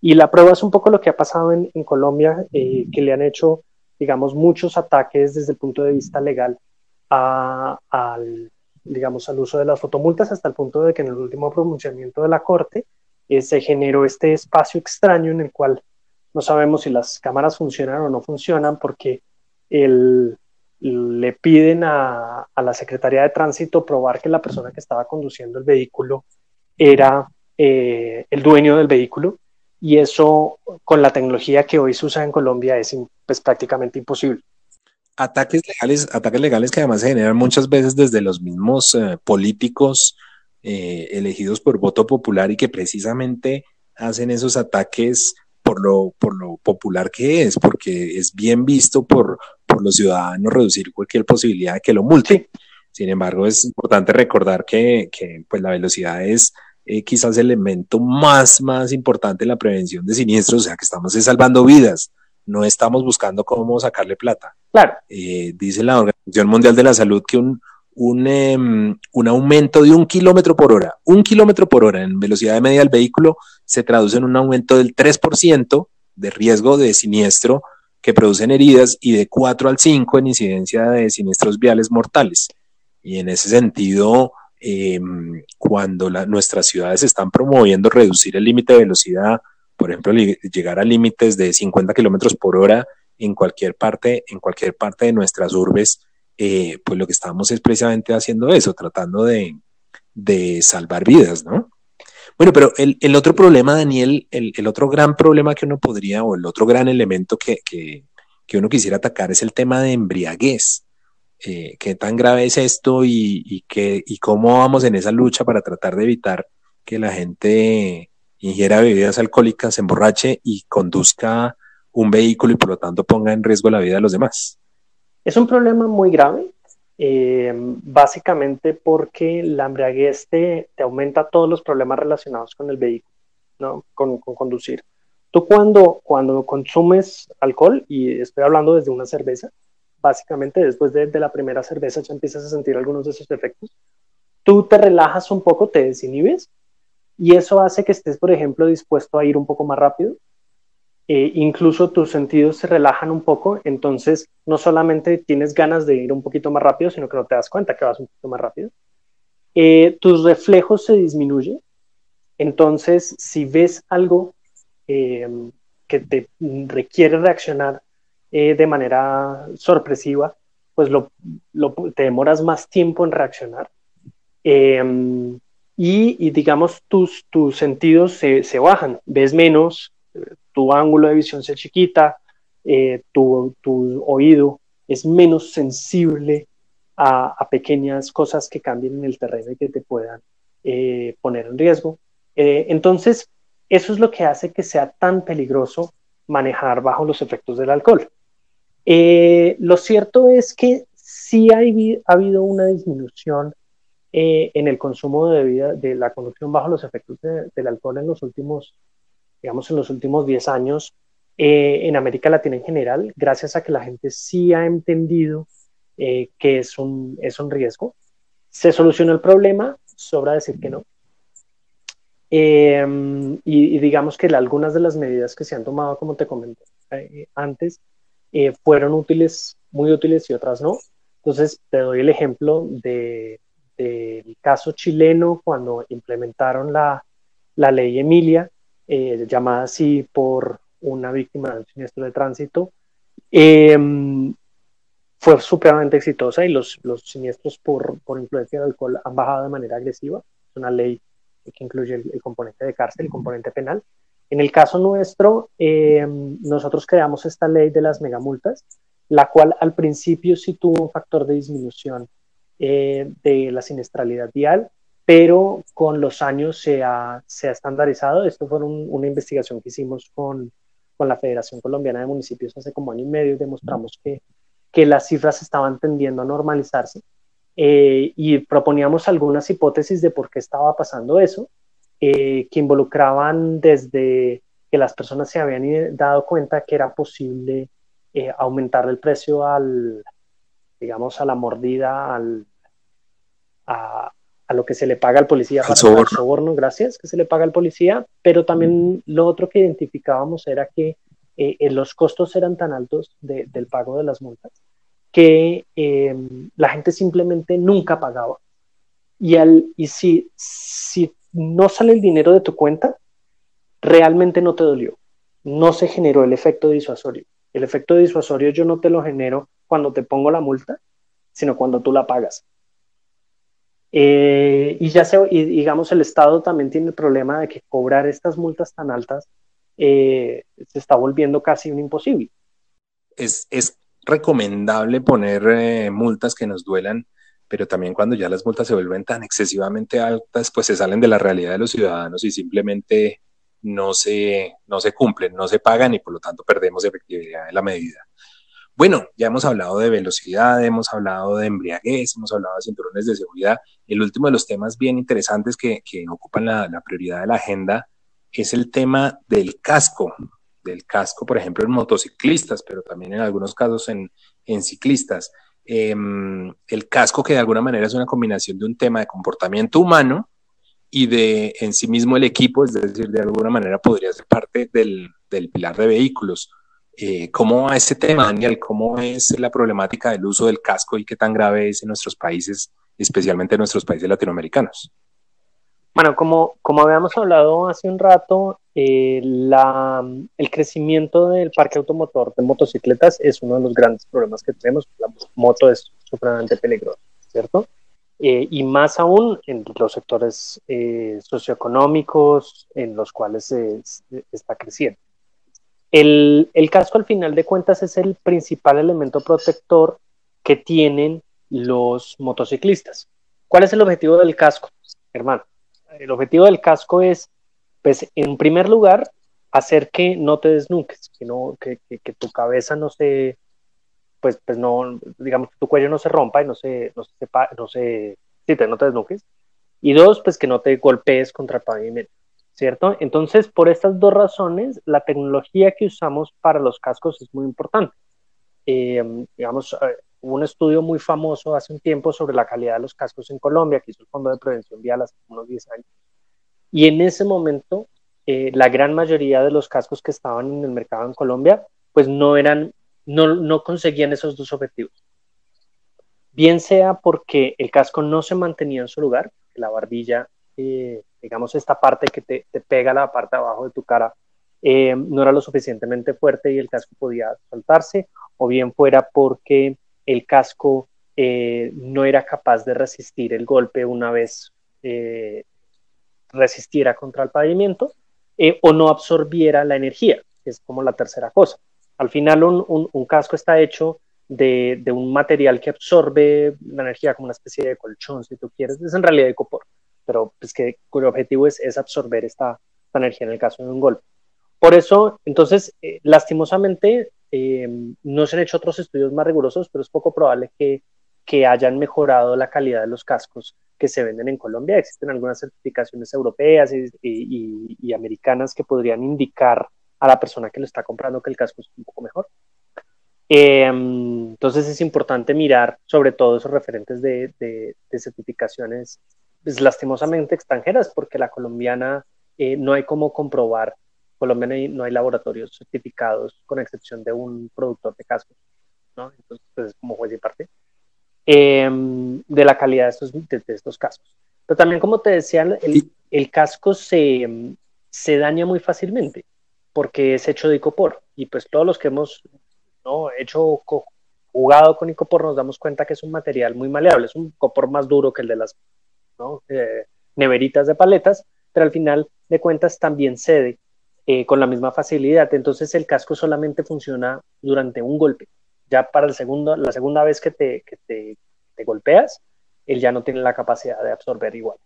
Y la prueba es un poco lo que ha pasado en, en Colombia, que le han hecho digamos, muchos ataques desde el punto de vista legal al, digamos, al uso de las fotomultas hasta el punto de que en el último pronunciamiento de la Corte eh, se generó este espacio extraño en el cual no sabemos si las cámaras funcionan o no funcionan porque le piden a, la Secretaría de Tránsito probar que la persona que estaba conduciendo el vehículo era eh, el dueño del vehículo y eso con la tecnología que hoy se usa en Colombia es pues, prácticamente imposible. Ataques legales, ataques legales que además se generan muchas veces desde los mismos eh, políticos eh, elegidos por voto popular y que precisamente hacen esos ataques por lo, por lo popular que es, porque es bien visto por, por los ciudadanos reducir cualquier posibilidad de que lo multen. Sin embargo, es importante recordar que, que pues, la velocidad es eh, quizás el elemento más, más importante en la prevención de siniestros, o sea, que estamos salvando vidas, no estamos buscando cómo sacarle plata. Claro. Eh, dice la Organización Mundial de la Salud que un, un, em, un, aumento de un kilómetro por hora, un kilómetro por hora en velocidad de media del vehículo se traduce en un aumento del 3% de riesgo de siniestro que producen heridas y de 4 al 5 en incidencia de siniestros viales mortales. Y en ese sentido, eh, cuando nuestras ciudades están promoviendo reducir el límite de velocidad, por ejemplo, llegar a límites de 50 kilómetros por hora en cualquier parte, en cualquier parte de nuestras urbes, eh, pues lo que estamos es precisamente haciendo eso, tratando de, de salvar vidas, ¿no? Bueno, pero el, el otro problema, Daniel, el, el, otro gran problema que uno podría, o el otro gran elemento que, que, que uno quisiera atacar es el tema de embriaguez. Eh, qué tan grave es esto y, y, qué, y cómo vamos en esa lucha para tratar de evitar que la gente ingiera bebidas alcohólicas, se emborrache y conduzca un vehículo y por lo tanto ponga en riesgo la vida de los demás. Es un problema muy grave, eh, básicamente porque la embriaguez te, aumenta todos los problemas relacionados con el vehículo, ¿no? con, con conducir. Tú cuando, cuando consumes alcohol, y estoy hablando desde una cerveza, básicamente después de, la primera cerveza ya empiezas a sentir algunos de esos efectos. Tú te relajas un poco, te desinhibes y eso hace que estés, por ejemplo, dispuesto a ir un poco más rápido. Eh, incluso tus sentidos se relajan un poco, entonces no solamente tienes ganas de ir un poquito más rápido, sino que no te das cuenta que vas un poquito más rápido. Eh, tus reflejos se disminuyen, entonces si ves algo eh, que te requiere reaccionar eh, de manera sorpresiva, pues lo, te demoras más tiempo en reaccionar. Em, y, digamos, tus, tus sentidos se, se, bajan, ves menos, tu ángulo de visión se chiquita, eh, tu, oído es menos sensible a, pequeñas cosas que cambien en el terreno y que te puedan eh, poner en riesgo. entonces, eso es lo que hace que sea tan peligroso manejar bajo los efectos del alcohol. Eh, lo cierto es que sí ha habido una disminución eh, en el consumo de bebida, de la conducción bajo los efectos del alcohol en los últimos, digamos, en los últimos 10 años eh, en América Latina en general, gracias a que la gente sí ha entendido que es un, es un riesgo. ¿Se solucionó el problema? Sobra decir que no. y, y, digamos que algunas de las medidas que se han tomado, como te comenté antes, eh, fueron útiles, muy útiles y otras no. Entonces, te doy el ejemplo del de, caso chileno cuando implementaron la, la ley Emilia, eh, llamada así por una víctima de un siniestro de tránsito. Em, fue supremamente exitosa y los, los siniestros por, por, influencia del alcohol han bajado de manera agresiva. Es una ley que incluye el componente de cárcel, el componente penal. En el caso nuestro, eh, nosotros creamos esta ley de las megamultas, la cual al principio sí tuvo un factor de disminución eh, de la siniestralidad vial, pero con los años se ha, se ha estandarizado. Esto fue una investigación que hicimos con, con, la Federación Colombiana de Municipios hace como año y medio y demostramos que, que las cifras estaban tendiendo a normalizarse eh, y proponíamos algunas hipótesis de por qué estaba pasando eso, eh, que involucraban desde que las personas se habían dado cuenta que era posible eh, aumentar el precio al, digamos, a la mordida, al, a, a lo que se le paga al policía para soborno. soborno, gracias, que se le paga al policía, pero también lo otro que identificábamos era que los costos eran tan altos del pago de las multas que em, la gente simplemente nunca pagaba. Y, al, y si, si no sale el dinero de tu cuenta, realmente no te dolió. No se generó el efecto disuasorio. El efecto disuasorio yo no te lo genero cuando te pongo la multa, sino cuando tú la pagas. Eh, y ya se, digamos, el Estado también tiene el problema de que cobrar estas multas tan altas eh, se está volviendo casi un imposible. Es, es recomendable poner eh, multas que nos duelan, pero también cuando ya las multas se vuelven tan excesivamente altas, pues se salen de la realidad de los ciudadanos y simplemente no se, no se cumplen, no se pagan y por lo tanto perdemos efectividad de la medida. Bueno, ya hemos hablado de velocidad, hemos hablado de embriaguez, hemos hablado de cinturones de seguridad. El último de los temas bien interesantes que, que ocupan la, la prioridad de la agenda es el tema del casco del casco, por ejemplo, en motociclistas, pero también en algunos casos en, ciclistas. Em, el casco que de alguna manera es una combinación de un tema de comportamiento humano y de en sí mismo el equipo, es decir, de alguna manera podría ser parte del, pilar de vehículos. Eh, ¿Cómo va ese tema, Daniel? ¿Cómo es la problemática del uso del casco y qué tan grave es en nuestros países, especialmente en nuestros países latinoamericanos? Bueno, como, como habíamos hablado hace un rato, eh, el crecimiento del parque automotor de motocicletas es uno de los grandes problemas que tenemos. La moto es supremamente peligrosa, ¿cierto? Eh, y más aún en los sectores socioeconómicos en los cuales está creciendo. El, casco al final de cuentas es el principal elemento protector que tienen los motociclistas. ¿Cuál es el objetivo del casco, hermano? El objetivo del casco es pues en primer lugar, hacer que no te desnuques, que, que, que, tu cabeza no se, pues, pues no, digamos que tu cuello no se rompa y no se, no se, no se, te, no te desnuques. Y dos, pues que no te golpees contra el pavimento, ¿cierto? Entonces, por estas dos razones, la tecnología que usamos para los cascos es muy importante. Eh, digamos, eh, hubo un estudio muy famoso hace un tiempo sobre la calidad de los cascos en Colombia, que hizo el Fondo de Prevención Vial hace unos 10 años. Y en ese momento, eh, la gran mayoría de los cascos que estaban en el mercado en Colombia, pues no eran, no, no conseguían esos dos objetivos. Bien sea porque el casco no se mantenía en su lugar, la barbilla, eh, digamos, esta parte que te, te, pega la parte de abajo de tu cara, eh, no era lo suficientemente fuerte y el casco podía soltarse, o bien fuera porque el casco no era capaz de resistir el golpe una vez resistiera contra el pavimento eh, o no absorbiera la energía, que es como la tercera cosa. Al final un, casco está hecho de, un material que absorbe la energía como una especie de colchón, si tú quieres, es en realidad ecopor, pero pues que cuyo objetivo es, es absorber esta, energía en el caso de un golpe. Por eso, entonces, eh, lastimosamente, eh, no se han hecho otros estudios más rigurosos, pero es poco probable que que hayan mejorado la calidad de los cascos que se venden en Colombia. Existen algunas certificaciones europeas y, americanas que podrían indicar a la persona que lo está comprando que el casco es un poco mejor. Em, entonces es importante mirar sobre todo esos referentes de, certificaciones pues, lastimosamente extranjeras, porque la colombiana eh, no hay cómo comprobar, Colombia no hay, laboratorios certificados con excepción de un productor de cascos, ¿no? Entonces, pues, como juez y parte. Em, de la calidad de estos, de, estos cascos. Pero también, como te decía, el, el casco se, se, daña muy fácilmente porque es hecho de icopor. Y pues todos los que hemos ¿no? hecho jugado con icopor nos damos cuenta que es un material muy maleable, es un copor más duro que el de las ¿no? eh, neveritas de paletas, pero al final de cuentas también cede eh, con la misma facilidad. Entonces el casco solamente funciona durante un golpe ya para el segundo, la segunda vez que te, que te, golpeas, él ya no tiene la capacidad de absorber igual.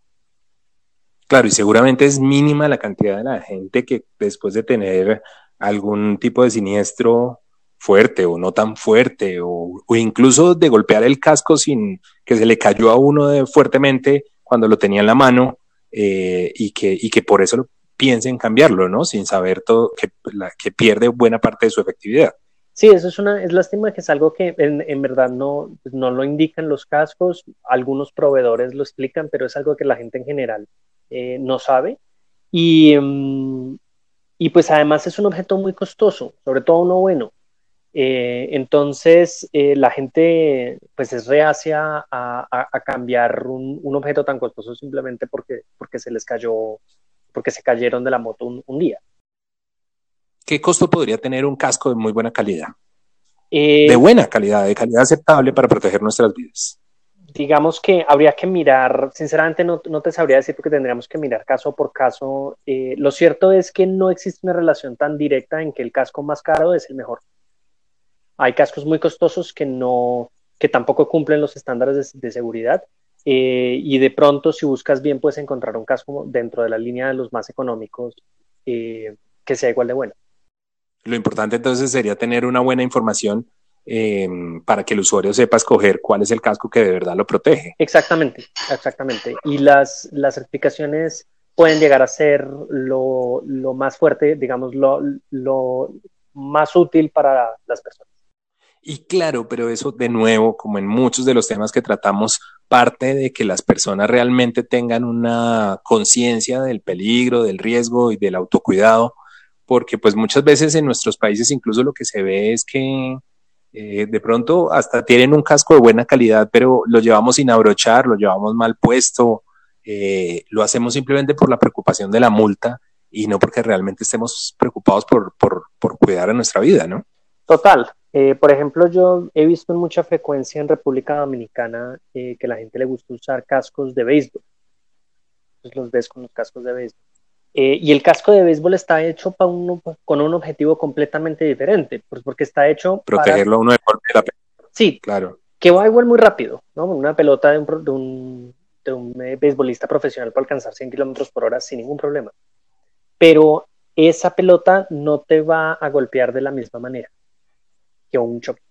Claro, y seguramente es mínima la cantidad de la gente que después de tener algún tipo de siniestro fuerte o no tan fuerte, o, incluso de golpear el casco sin que se le cayó a uno fuertemente cuando lo tenía en la mano eh, y, que, y que por eso lo piense en cambiarlo, ¿no? Sin saber todo, que, que pierde buena parte de su efectividad. Sí, eso es una, es lástima que es algo que en, en, verdad no, no lo indican los cascos, algunos proveedores lo explican, pero es algo que la gente en general eh, no sabe. Y, mm, y pues además es un objeto muy costoso, sobre todo uno bueno. Eh, entonces eh, la gente pues es reacia a, a, cambiar un, un, objeto tan costoso simplemente porque, porque se les cayó, porque se cayeron de la moto un, un día. ¿Qué costo podría tener un casco de muy buena calidad? de buena calidad, de calidad aceptable para proteger nuestras vidas digamos que habría que mirar, sinceramente no, no, te sabría decir porque tendríamos que mirar caso por caso. Eh, lo cierto es que no existe una relación tan directa en que el casco más caro es el mejor. Hay cascos muy costosos que no, que tampoco cumplen los estándares de, seguridad. Eh, y de pronto, si buscas bien, puedes encontrar un casco dentro de la línea de los más económicos eh, que sea igual de bueno. Lo importante entonces sería tener una buena información Em, para que el usuario sepa escoger cuál es el casco que de verdad lo protege. Exactamente, exactamente. Y las, las certificaciones pueden llegar a ser lo, lo más fuerte, digamos, lo, lo más útil para las personas. Y claro, pero eso de nuevo, como en muchos de los temas que tratamos, parte de que las personas realmente tengan una conciencia del peligro, del riesgo y del autocuidado, porque pues muchas veces en nuestros países incluso lo que se ve es que eh, de pronto hasta tienen un casco de buena calidad, pero lo llevamos sin abrochar, lo llevamos mal puesto, eh, lo hacemos simplemente por la preocupación de la multa y no porque realmente estemos preocupados por, por, por cuidar a nuestra vida, ¿no? Total. Eh, por ejemplo, yo he visto en mucha frecuencia en República Dominicana que la gente le gusta usar cascos de béisbol. Entonces los ves con los cascos de béisbol. Eh, y el casco de béisbol está hecho para uno, con un objetivo completamente diferente, pues porque está hecho protegerlo a uno de la pelota. Sí, claro. Que va igual muy rápido, ¿no? Una pelota de un, de un, de un eh, beisbolista profesional para alcanzar 100 kilómetros por hora sin ningún problema. Pero esa pelota no te va a golpear de la misma manera que un choque.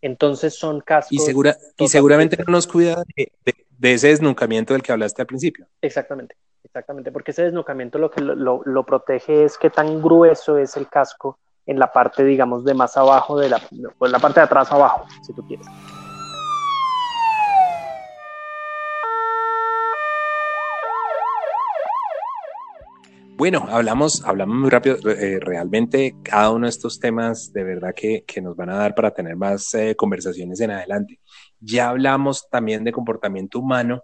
Entonces son cascos. Y, segura, y seguramente no nos cuida de, de ese desnucamiento del que hablaste al principio. Exactamente. Exactamente, porque ese desnucamiento lo que lo, lo, protege es qué tan grueso es el casco en la parte, digamos, de más abajo, de la, pues la parte de atrás abajo, si tú quieres. Bueno, hablamos, hablamos muy rápido. Eh, realmente cada uno de estos temas de verdad que, que nos van a dar para tener más eh, conversaciones en adelante. Ya hablamos también de comportamiento humano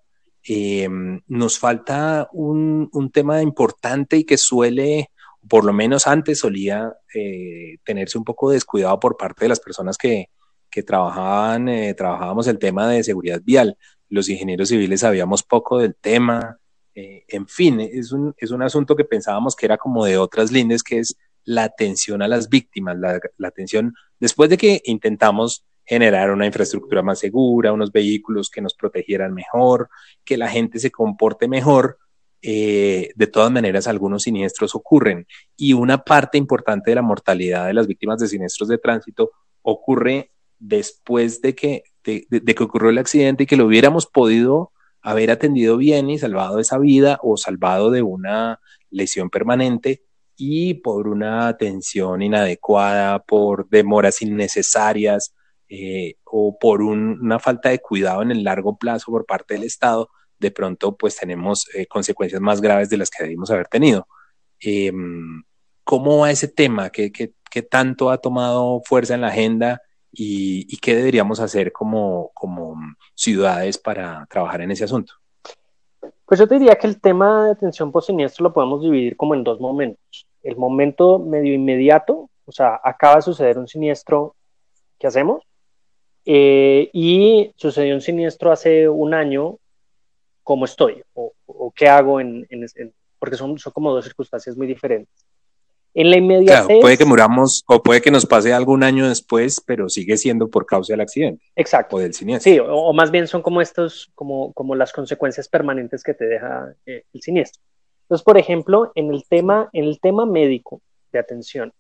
eh, nos falta un, un, tema importante y que suele, por lo menos antes solía eh, tenerse un poco descuidado por parte de las personas que, que trabajaban, eh, trabajábamos el tema de seguridad vial. Los ingenieros civiles sabíamos poco del tema. Eh, en fin, es un, es un asunto que pensábamos que era como de otras líneas, que es la atención a las víctimas, la, atención después de que intentamos generar una infraestructura más segura, unos vehículos que nos protegieran mejor, que la gente se comporte mejor. Eh, de todas maneras, algunos siniestros ocurren y una parte importante de la mortalidad de las víctimas de siniestros de tránsito ocurre después de que, de que ocurrió el accidente y que lo hubiéramos podido haber atendido bien y salvado esa vida o salvado de una lesión permanente y por una atención inadecuada, por demoras innecesarias, eh, o por una falta de cuidado en el largo plazo por parte del Estado, de pronto pues tenemos eh, consecuencias más graves de las que debimos haber tenido. Em, ¿Cómo va ese tema? ¿Qué, ¿Qué, tanto ha tomado fuerza en la agenda y, qué deberíamos hacer como, como ciudades para trabajar en ese asunto? Pues yo te diría que el tema de atención post siniestro lo podemos dividir como en dos momentos. El momento medio inmediato, o sea, acaba de suceder un siniestro, ¿qué hacemos? Eh, y sucedió un siniestro hace un año, ¿cómo estoy? ¿O, qué hago? En, porque son, son como dos circunstancias muy diferentes. En la inmediatez. Claro, puede que muramos o puede que nos pase algún año después, pero sigue siendo por causa del accidente. Exacto. O del siniestro. Sí, o, más bien son como estos, como, como las consecuencias permanentes que te deja eh, el siniestro. Entonces, por ejemplo, en el tema, en el tema médico de atención,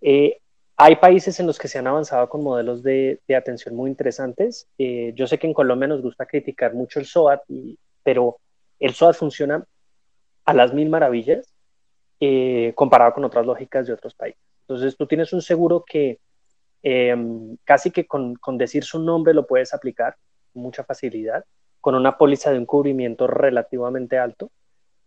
eh, hay países en los que se han avanzado con modelos de, de atención muy interesantes. Eh, yo sé que en Colombia nos gusta criticar mucho el SOAT, y, pero el SOAT funciona a las mil maravillas eh, comparado con otras lógicas de otros países. Entonces, tú tienes un seguro que em, casi que con, decir su nombre lo puedes aplicar con mucha facilidad, con una póliza de un cubrimiento relativamente alto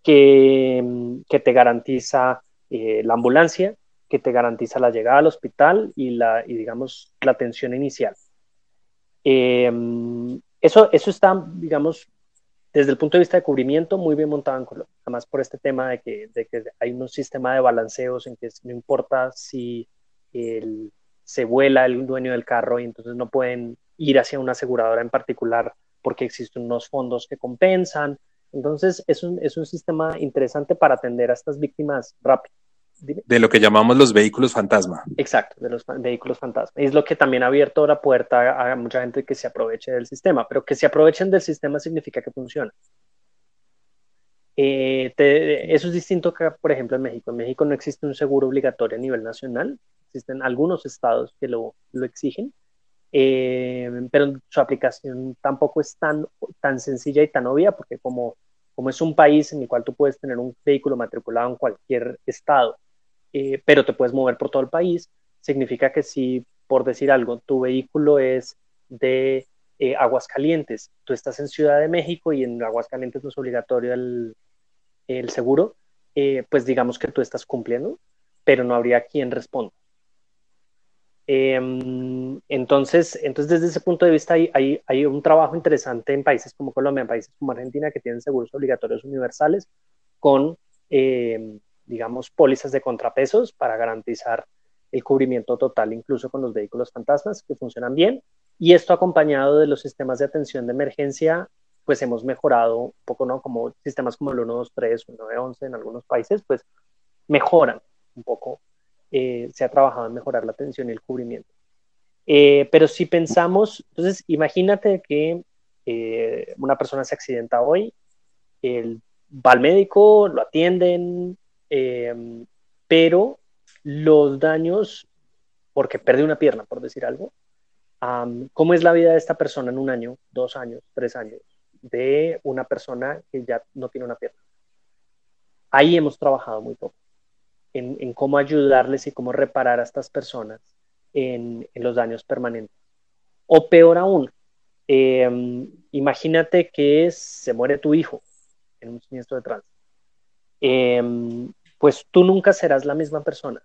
que, em, te garantiza eh, la ambulancia, que te garantiza la llegada al hospital y, la, digamos, la atención inicial. Em, eso, eso está, digamos, desde el punto de vista de cubrimiento, muy bien montado en Colombia. Además, por este tema de que, de que hay un sistema de balanceos en que no importa si se vuela el dueño del carro y entonces no pueden ir hacia una aseguradora en particular porque existen unos fondos que compensan. Entonces, es un, es un sistema interesante para atender a estas víctimas rápido. De lo que llamamos los vehículos fantasma. Exacto, de los vehículos fantasma. Es lo que también ha abierto la puerta a mucha gente que se aproveche del sistema, pero que se aprovechen del sistema significa que funciona. Eh, eso es distinto que, por ejemplo, en México. En México no existe un seguro obligatorio a nivel nacional. Existen algunos estados que lo, lo exigen, eh, pero su aplicación tampoco es tan, tan sencilla y tan obvia, porque como, como es un país en el cual tú puedes tener un vehículo matriculado en cualquier estado eh, pero te puedes mover por todo el país. Significa que si, por decir algo, tu vehículo es de eh, Aguascalientes, tú estás en Ciudad de México y en Aguascalientes no es obligatorio el, el seguro, eh, pues digamos que tú estás cumpliendo, pero no habría quien responda. Em, entonces, entonces, desde ese punto de vista, hay, hay, un trabajo interesante en países como Colombia, en países como Argentina, que tienen seguros obligatorios universales con em, digamos, pólizas de contrapesos para garantizar el cubrimiento total, incluso con los vehículos fantasmas, que funcionan bien. Y esto acompañado de los sistemas de atención de emergencia, pues hemos mejorado un poco, ¿no? Como sistemas como el 123, 111 en algunos países, pues mejoran un poco. Eh, se ha trabajado en mejorar la atención y el cubrimiento. Eh, pero si pensamos, entonces imagínate que eh, una persona se accidenta hoy, el, va al médico, lo atienden, Em, pero los daños, porque perdió una pierna, por decir algo, ¿cómo es la vida de esta persona en un año, dos años, tres años, de una persona que ya no tiene una pierna? Ahí hemos trabajado muy poco, en, cómo ayudarles y cómo reparar a estas personas en, los daños permanentes. O peor aún, em, imagínate que se muere tu hijo en un siniestro de tránsito. Em, pues tú nunca serás la misma persona.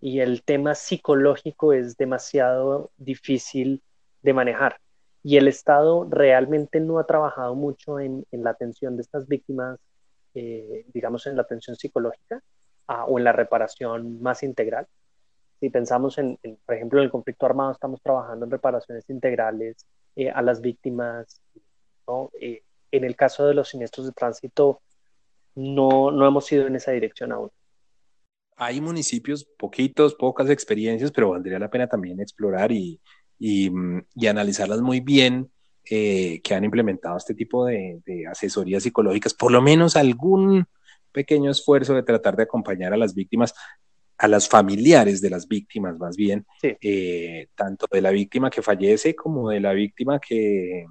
Y el tema psicológico es demasiado difícil de manejar. Y el Estado realmente no ha trabajado mucho en, la atención de estas víctimas, eh, digamos, en la atención psicológica ah, o en la reparación más integral. Si pensamos en, por ejemplo, en el conflicto armado, estamos trabajando en reparaciones integrales eh, a las víctimas. Eh, en el caso de los siniestros de tránsito, no, no hemos ido en esa dirección aún. Hay municipios, poquitos, pocas experiencias, pero valdría la pena también explorar y, y, analizarlas muy bien, eh, que han implementado este tipo de, asesorías psicológicas, por lo menos algún pequeño esfuerzo de tratar de acompañar a las víctimas, a las familiares de las víctimas más bien, eh, tanto de la víctima que fallece como de la víctima que,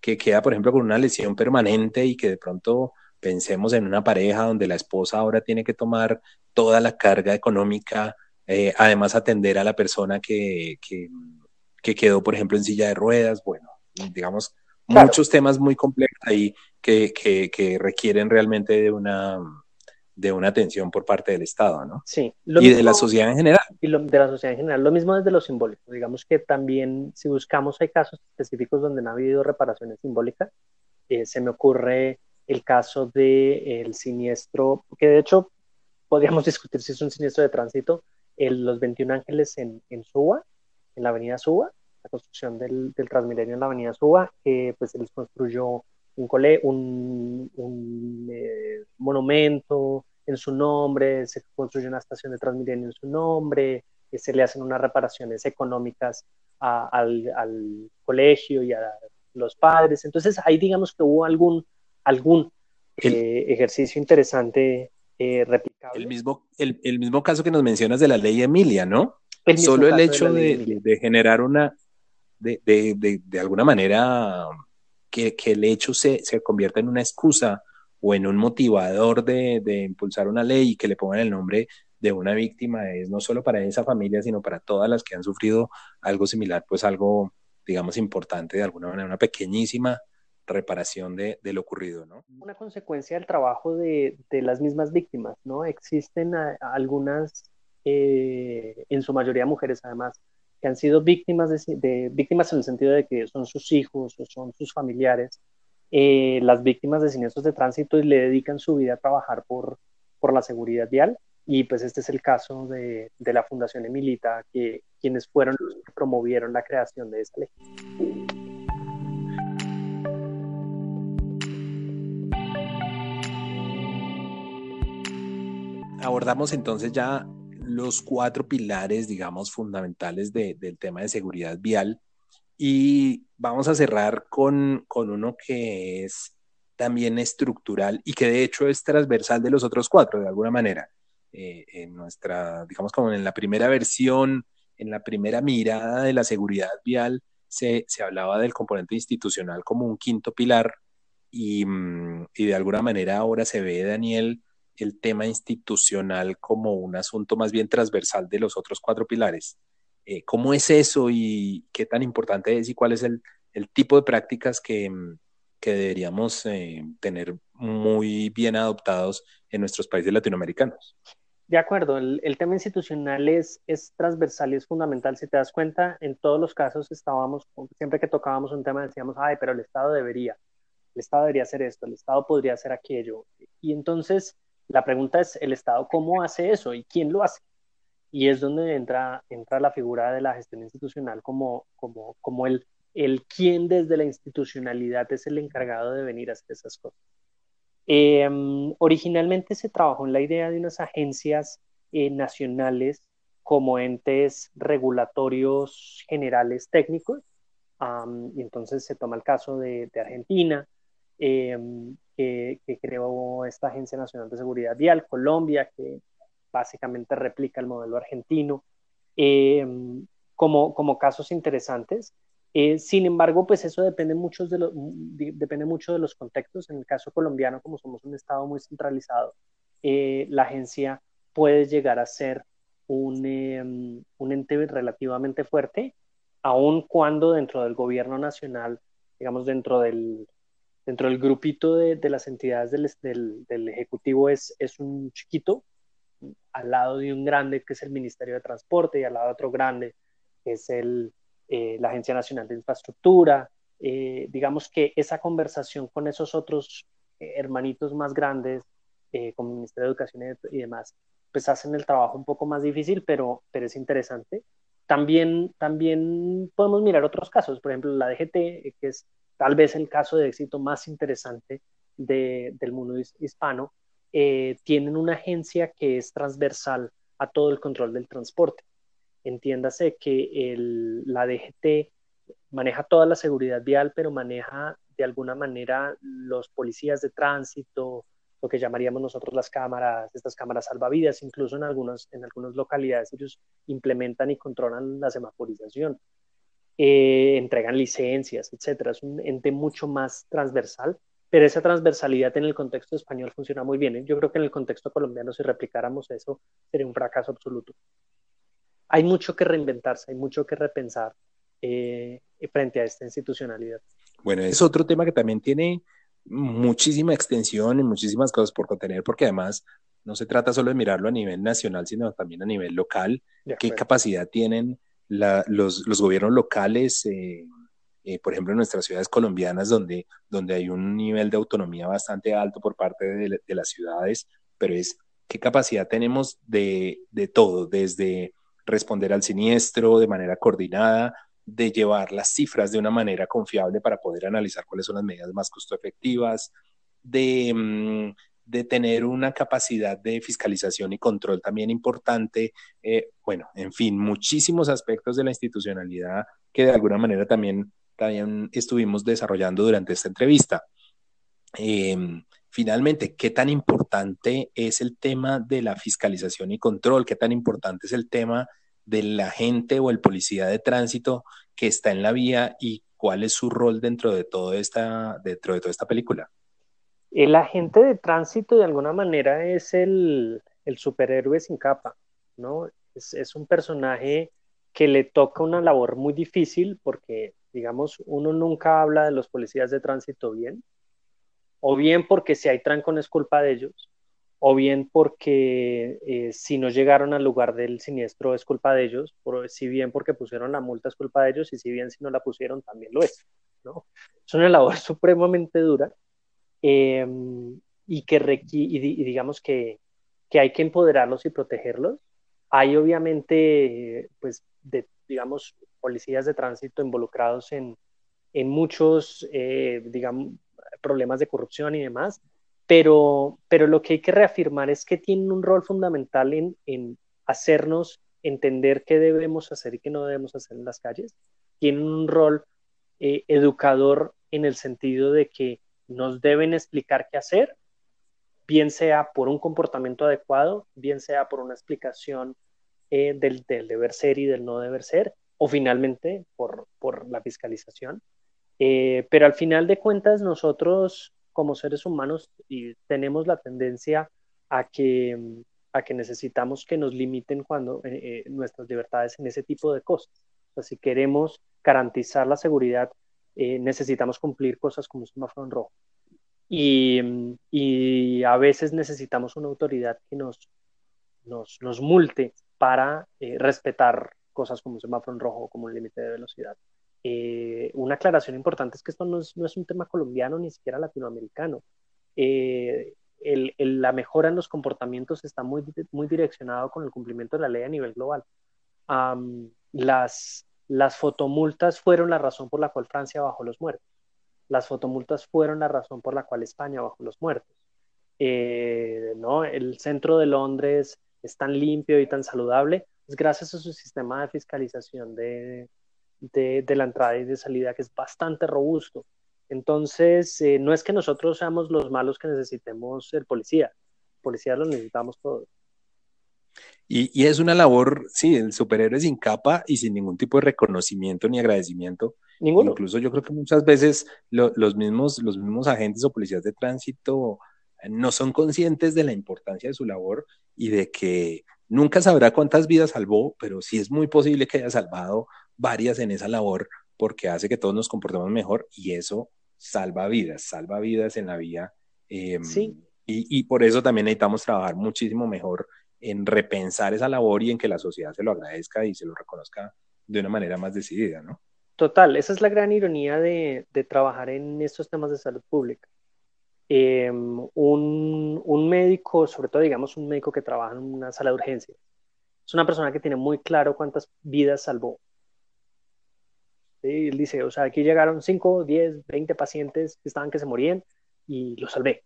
que queda, por ejemplo, con una lesión permanente y que de pronto Pensemos en una pareja donde la esposa ahora tiene que tomar toda la carga económica, eh, además atender a la persona que, que, quedó, por ejemplo, en silla de ruedas. Bueno, digamos, muchos temas muy complejos ahí que, que, requieren realmente de una, de una atención por parte del Estado, ¿no? Sí. y de la sociedad en general. Y de la sociedad en general. Lo mismo desde lo simbólico. Digamos que también, si buscamos, hay casos específicos donde no ha habido reparaciones simbólicas. Eh, se me ocurre el caso del el siniestro, que de hecho podríamos discutir si es un siniestro de tránsito, el, los 21 Ángeles en, en Suba, en la avenida Suba, la construcción del, del Transmilenio en la avenida Suba, que pues se les construyó un, cole, un, eh, monumento, en su nombre, se construye una estación de Transmilenio en su nombre, se le hacen unas reparaciones económicas al, al, colegio y a los padres. Entonces ahí digamos que hubo algún, algún eh, ejercicio interesante eh, replicable. El mismo, el, el, mismo caso que nos mencionas de la ley Emilia, ¿no? Solo el hecho de, de, generar una, de, de, de alguna manera, que, que el hecho se, se, convierta en una excusa o en un motivador de, de impulsar una ley y que le pongan el nombre de una víctima es no solo para esa familia, sino para todas las que han sufrido algo similar, pues algo, digamos, importante de alguna manera, una pequeñísima reparación de, lo ocurrido, ¿no? Una consecuencia del trabajo de, las mismas víctimas, ¿no? Existen algunas, eh, en su mayoría mujeres además, que han sido víctimas de, víctimas en el sentido de que son sus hijos o son sus familiares, eh, las víctimas de siniestros de tránsito y le dedican su vida a trabajar por, por la seguridad vial y pues este es el caso de, de la Fundación Emilita, que, quienes fueron los que promovieron la creación de esta ley. Abordamos entonces ya los cuatro pilares, digamos, fundamentales de, del tema de seguridad vial. Y vamos a cerrar con, con uno que es también estructural y que de hecho es transversal de los otros cuatro, de alguna manera. Eh, en nuestra, digamos como en la primera versión, en la primera mirada de la seguridad vial, se, se hablaba del componente institucional como un quinto pilar. Y, mm, y, de alguna manera ahora se ve, Daniel, el tema institucional como un asunto más bien transversal de los otros cuatro pilares. Eh, ¿Cómo es eso y qué tan importante es y cuál es el, el tipo de prácticas que, mm, que deberíamos eh, tener muy bien adoptados en nuestros países latinoamericanos. De acuerdo, el, el, tema institucional es, es transversal y es fundamental. Si te das cuenta, en todos los casos estábamos, siempre que tocábamos un tema decíamos, ay, pero el Estado debería, el Estado debería hacer esto, el Estado podría hacer aquello. Y entonces la pregunta es, ¿el Estado cómo hace eso y quién lo hace? Y es donde entra, entra la figura de la gestión institucional como, como, como el, el quién desde la institucionalidad es el encargado de venir a hacer esas cosas. Eh, originalmente se trabajó en la idea de unas agencias eh, nacionales como entes regulatorios generales técnicos, y entonces se toma el caso de, Argentina, eh, que, que, creó esta Agencia Nacional de Seguridad Vial, Colombia, que básicamente replica el modelo argentino, como, como casos interesantes. Eh, sin embargo, pues eso depende mucho, de lo, depende mucho de los contextos. En el caso colombiano, como somos un Estado muy centralizado, eh, la agencia puede llegar a ser un, eh, un, ente relativamente fuerte, aun cuando dentro del gobierno nacional, digamos, dentro del, dentro del grupito de, de las entidades del, del, del, Ejecutivo es, es un chiquito, al lado de un grande que es el Ministerio de Transporte y al lado de otro grande que es el, eh, la Agencia Nacional de Infraestructura, eh, digamos que esa conversación con esos otros eh, hermanitos más grandes, como el Ministerio de Educación y, demás, pues hacen el trabajo un poco más difícil, pero, pero es interesante. También, también podemos mirar otros casos, por ejemplo, la DGT, que es tal vez el caso de éxito más interesante de, del mundo hispano, tienen una agencia que es transversal a todo el control del transporte. Entiéndase que el, la DGT maneja toda la seguridad vial, pero maneja de alguna manera los policías de tránsito, lo que llamaríamos nosotros las cámaras, estas cámaras salvavidas, incluso en, algunos, en algunas localidades ellos implementan y controlan la semaforización, eh, entregan licencias, etcétera. Es un ente mucho más transversal, pero esa transversalidad en el contexto español funciona muy bien. ¿eh? Yo creo que en el contexto colombiano, si replicáramos eso, sería un fracaso absoluto hay mucho que reinventarse, hay mucho que repensar eh, frente a esta institucionalidad. Bueno, es otro tema que también tiene muchísima extensión y muchísimas cosas por contener, porque además no se trata solo de mirarlo a nivel nacional, sino también a nivel local. ¿Qué capacidad tienen los, los, gobiernos locales? Eh, eh, por ejemplo, en nuestras ciudades colombianas, donde, donde hay un nivel de autonomía bastante alto por parte de, de las ciudades, pero es qué capacidad tenemos de, de todo, desde responder al siniestro de manera coordinada, de llevar las cifras de una manera confiable para poder analizar cuáles son las medidas más costo efectivas, de, mm, de tener una capacidad de fiscalización y control también importante. Eh, bueno, en fin, muchísimos aspectos de la institucionalidad que de alguna manera también, también estuvimos desarrollando durante esta entrevista. Em, finalmente, ¿qué tan importante es el tema de la fiscalización y control? ¿Qué tan importante es el tema del agente o el policía de tránsito que está en la vía y cuál es su rol dentro de, todo esta, dentro de toda esta película? El agente de tránsito de alguna manera es el, superhéroe sin capa, ¿no? Es, un personaje que le toca una labor muy difícil porque, digamos, uno nunca habla de los policías de tránsito bien, o bien porque si hay trancón es culpa de ellos, o bien porque eh, si no llegaron al lugar del siniestro es culpa de ellos, por, si bien porque pusieron la multa es culpa de ellos, y si bien si no la pusieron también lo es, ¿no? Es una labor supremamente dura Em, y que y, digamos que, que, hay que empoderarlos y protegerlos. Hay obviamente, pues, de, digamos, policías de tránsito involucrados en, en muchos, eh, digamos, problemas de corrupción y demás, pero, pero lo que hay que reafirmar es que tienen un rol fundamental en, en hacernos entender qué debemos hacer y qué no debemos hacer en las calles. Tienen un rol eh, educador en el sentido de que nos deben explicar qué hacer, bien sea por un comportamiento adecuado, bien sea por una explicación eh, del, deber ser y del no deber ser, o finalmente por, la fiscalización. Eh, pero al final de cuentas, nosotros como seres humanos tenemos la tendencia a que, a que necesitamos que nos limiten cuando eh, nuestras libertades en ese tipo de cosas. si queremos garantizar la seguridad eh, necesitamos cumplir cosas como un semáforo en rojo. Y, y, a veces necesitamos una autoridad que nos, nos, nos multe para eh, respetar cosas como un semáforo en rojo como un límite de velocidad. Eh, una aclaración importante es que esto no es, no es, un tema colombiano ni siquiera latinoamericano. El, el, la mejora en los comportamientos está muy, muy direccionado con el cumplimiento de la ley a nivel global. las, las fotomultas fueron la razón por la cual Francia bajó los muertos. Las fotomultas fueron la razón por la cual España bajó los muertos. Eh, ¿no? El centro de Londres es tan limpio y tan saludable es gracias a su sistema de fiscalización de, de, la entrada y de salida que es bastante robusto. Entonces, eh, no es que nosotros seamos los malos que necesitemos el policía. Policía lo necesitamos todos. Y, es una labor, sí, el superhéroe sin capa y sin ningún tipo de reconocimiento ni agradecimiento. Ninguno. Incluso yo creo que muchas veces los, mismos, los mismos agentes o policías de tránsito eh, no son conscientes de la importancia de su labor y de que nunca sabrá cuántas vidas salvó, pero sí es muy posible que haya salvado varias en esa labor porque hace que todos nos comportemos mejor y eso salva vidas, salva vidas en la vía. Em, sí. Y, y, por eso también necesitamos trabajar muchísimo mejor en repensar esa labor y en que la sociedad se lo agradezca y se lo reconozca de una manera más decidida, ¿no? Total, esa es la gran ironía de, trabajar en estos temas de salud pública. Em, un, médico, sobre todo digamos un médico que trabaja en una sala de urgencia, es una persona que tiene muy claro cuántas vidas salvó. Él dice, o sea, aquí llegaron 5, 10, 20 pacientes que estaban que se morían y los salvé.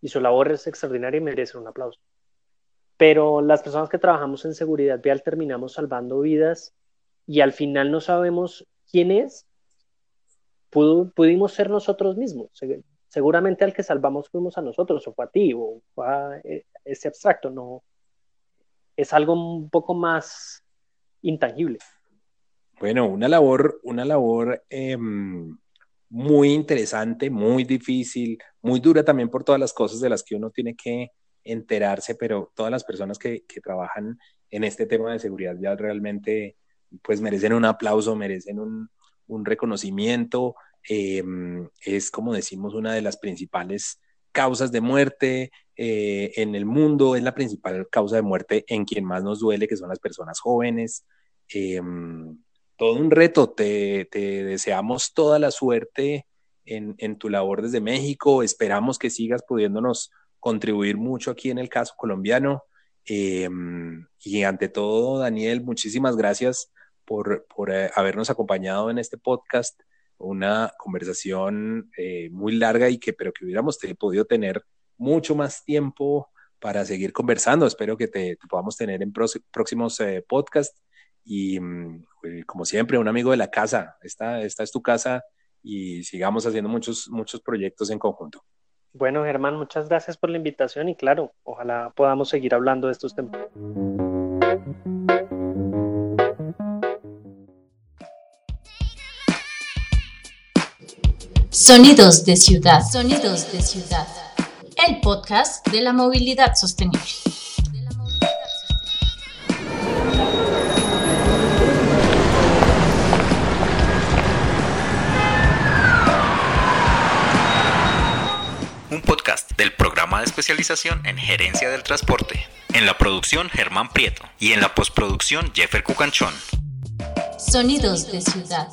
Y su labor es extraordinaria y merece un aplauso pero las personas que trabajamos en seguridad vial terminamos salvando vidas y al final no sabemos quién es. pudimos ser nosotros mismos. Seguramente al que salvamos fuimos a nosotros, o fue a ti, o fue a eh, ese abstracto, no. Es algo un poco más intangible. Bueno, una labor, una labor em, muy interesante, muy difícil, muy dura también por todas las cosas de las que uno tiene que enterarse, pero todas las personas que, trabajan en este tema de seguridad ya realmente pues merecen un aplauso, merecen un, reconocimiento. Em, es, como decimos, una de las principales causas de muerte eh, en el mundo, es la principal causa de muerte en quien más nos duele, que son las personas jóvenes. Em, todo un reto, te, deseamos toda la suerte en, en, tu labor desde México, esperamos que sigas pudiéndonos contribuir mucho aquí en el caso colombiano. Em, y ante todo, Daniel, muchísimas gracias por, por eh, habernos acompañado en este podcast. Una conversación eh, muy larga y que, pero que hubiéramos podido tener mucho más tiempo para seguir conversando. Espero que te, podamos tener en próximos eh, podcasts. Y mm, como siempre, un amigo de la casa. Esta, esta es tu casa y sigamos haciendo muchos, muchos proyectos en conjunto. Bueno, Germán, muchas gracias por la invitación y claro, ojalá podamos seguir hablando de estos temas. Sonidos de ciudad, sonidos de ciudad. El podcast de la movilidad sostenible. Un podcast del programa de especialización en gerencia del transporte. En la producción Germán Prieto y en la postproducción Jeffer Cucanchón. Sonidos de ciudad.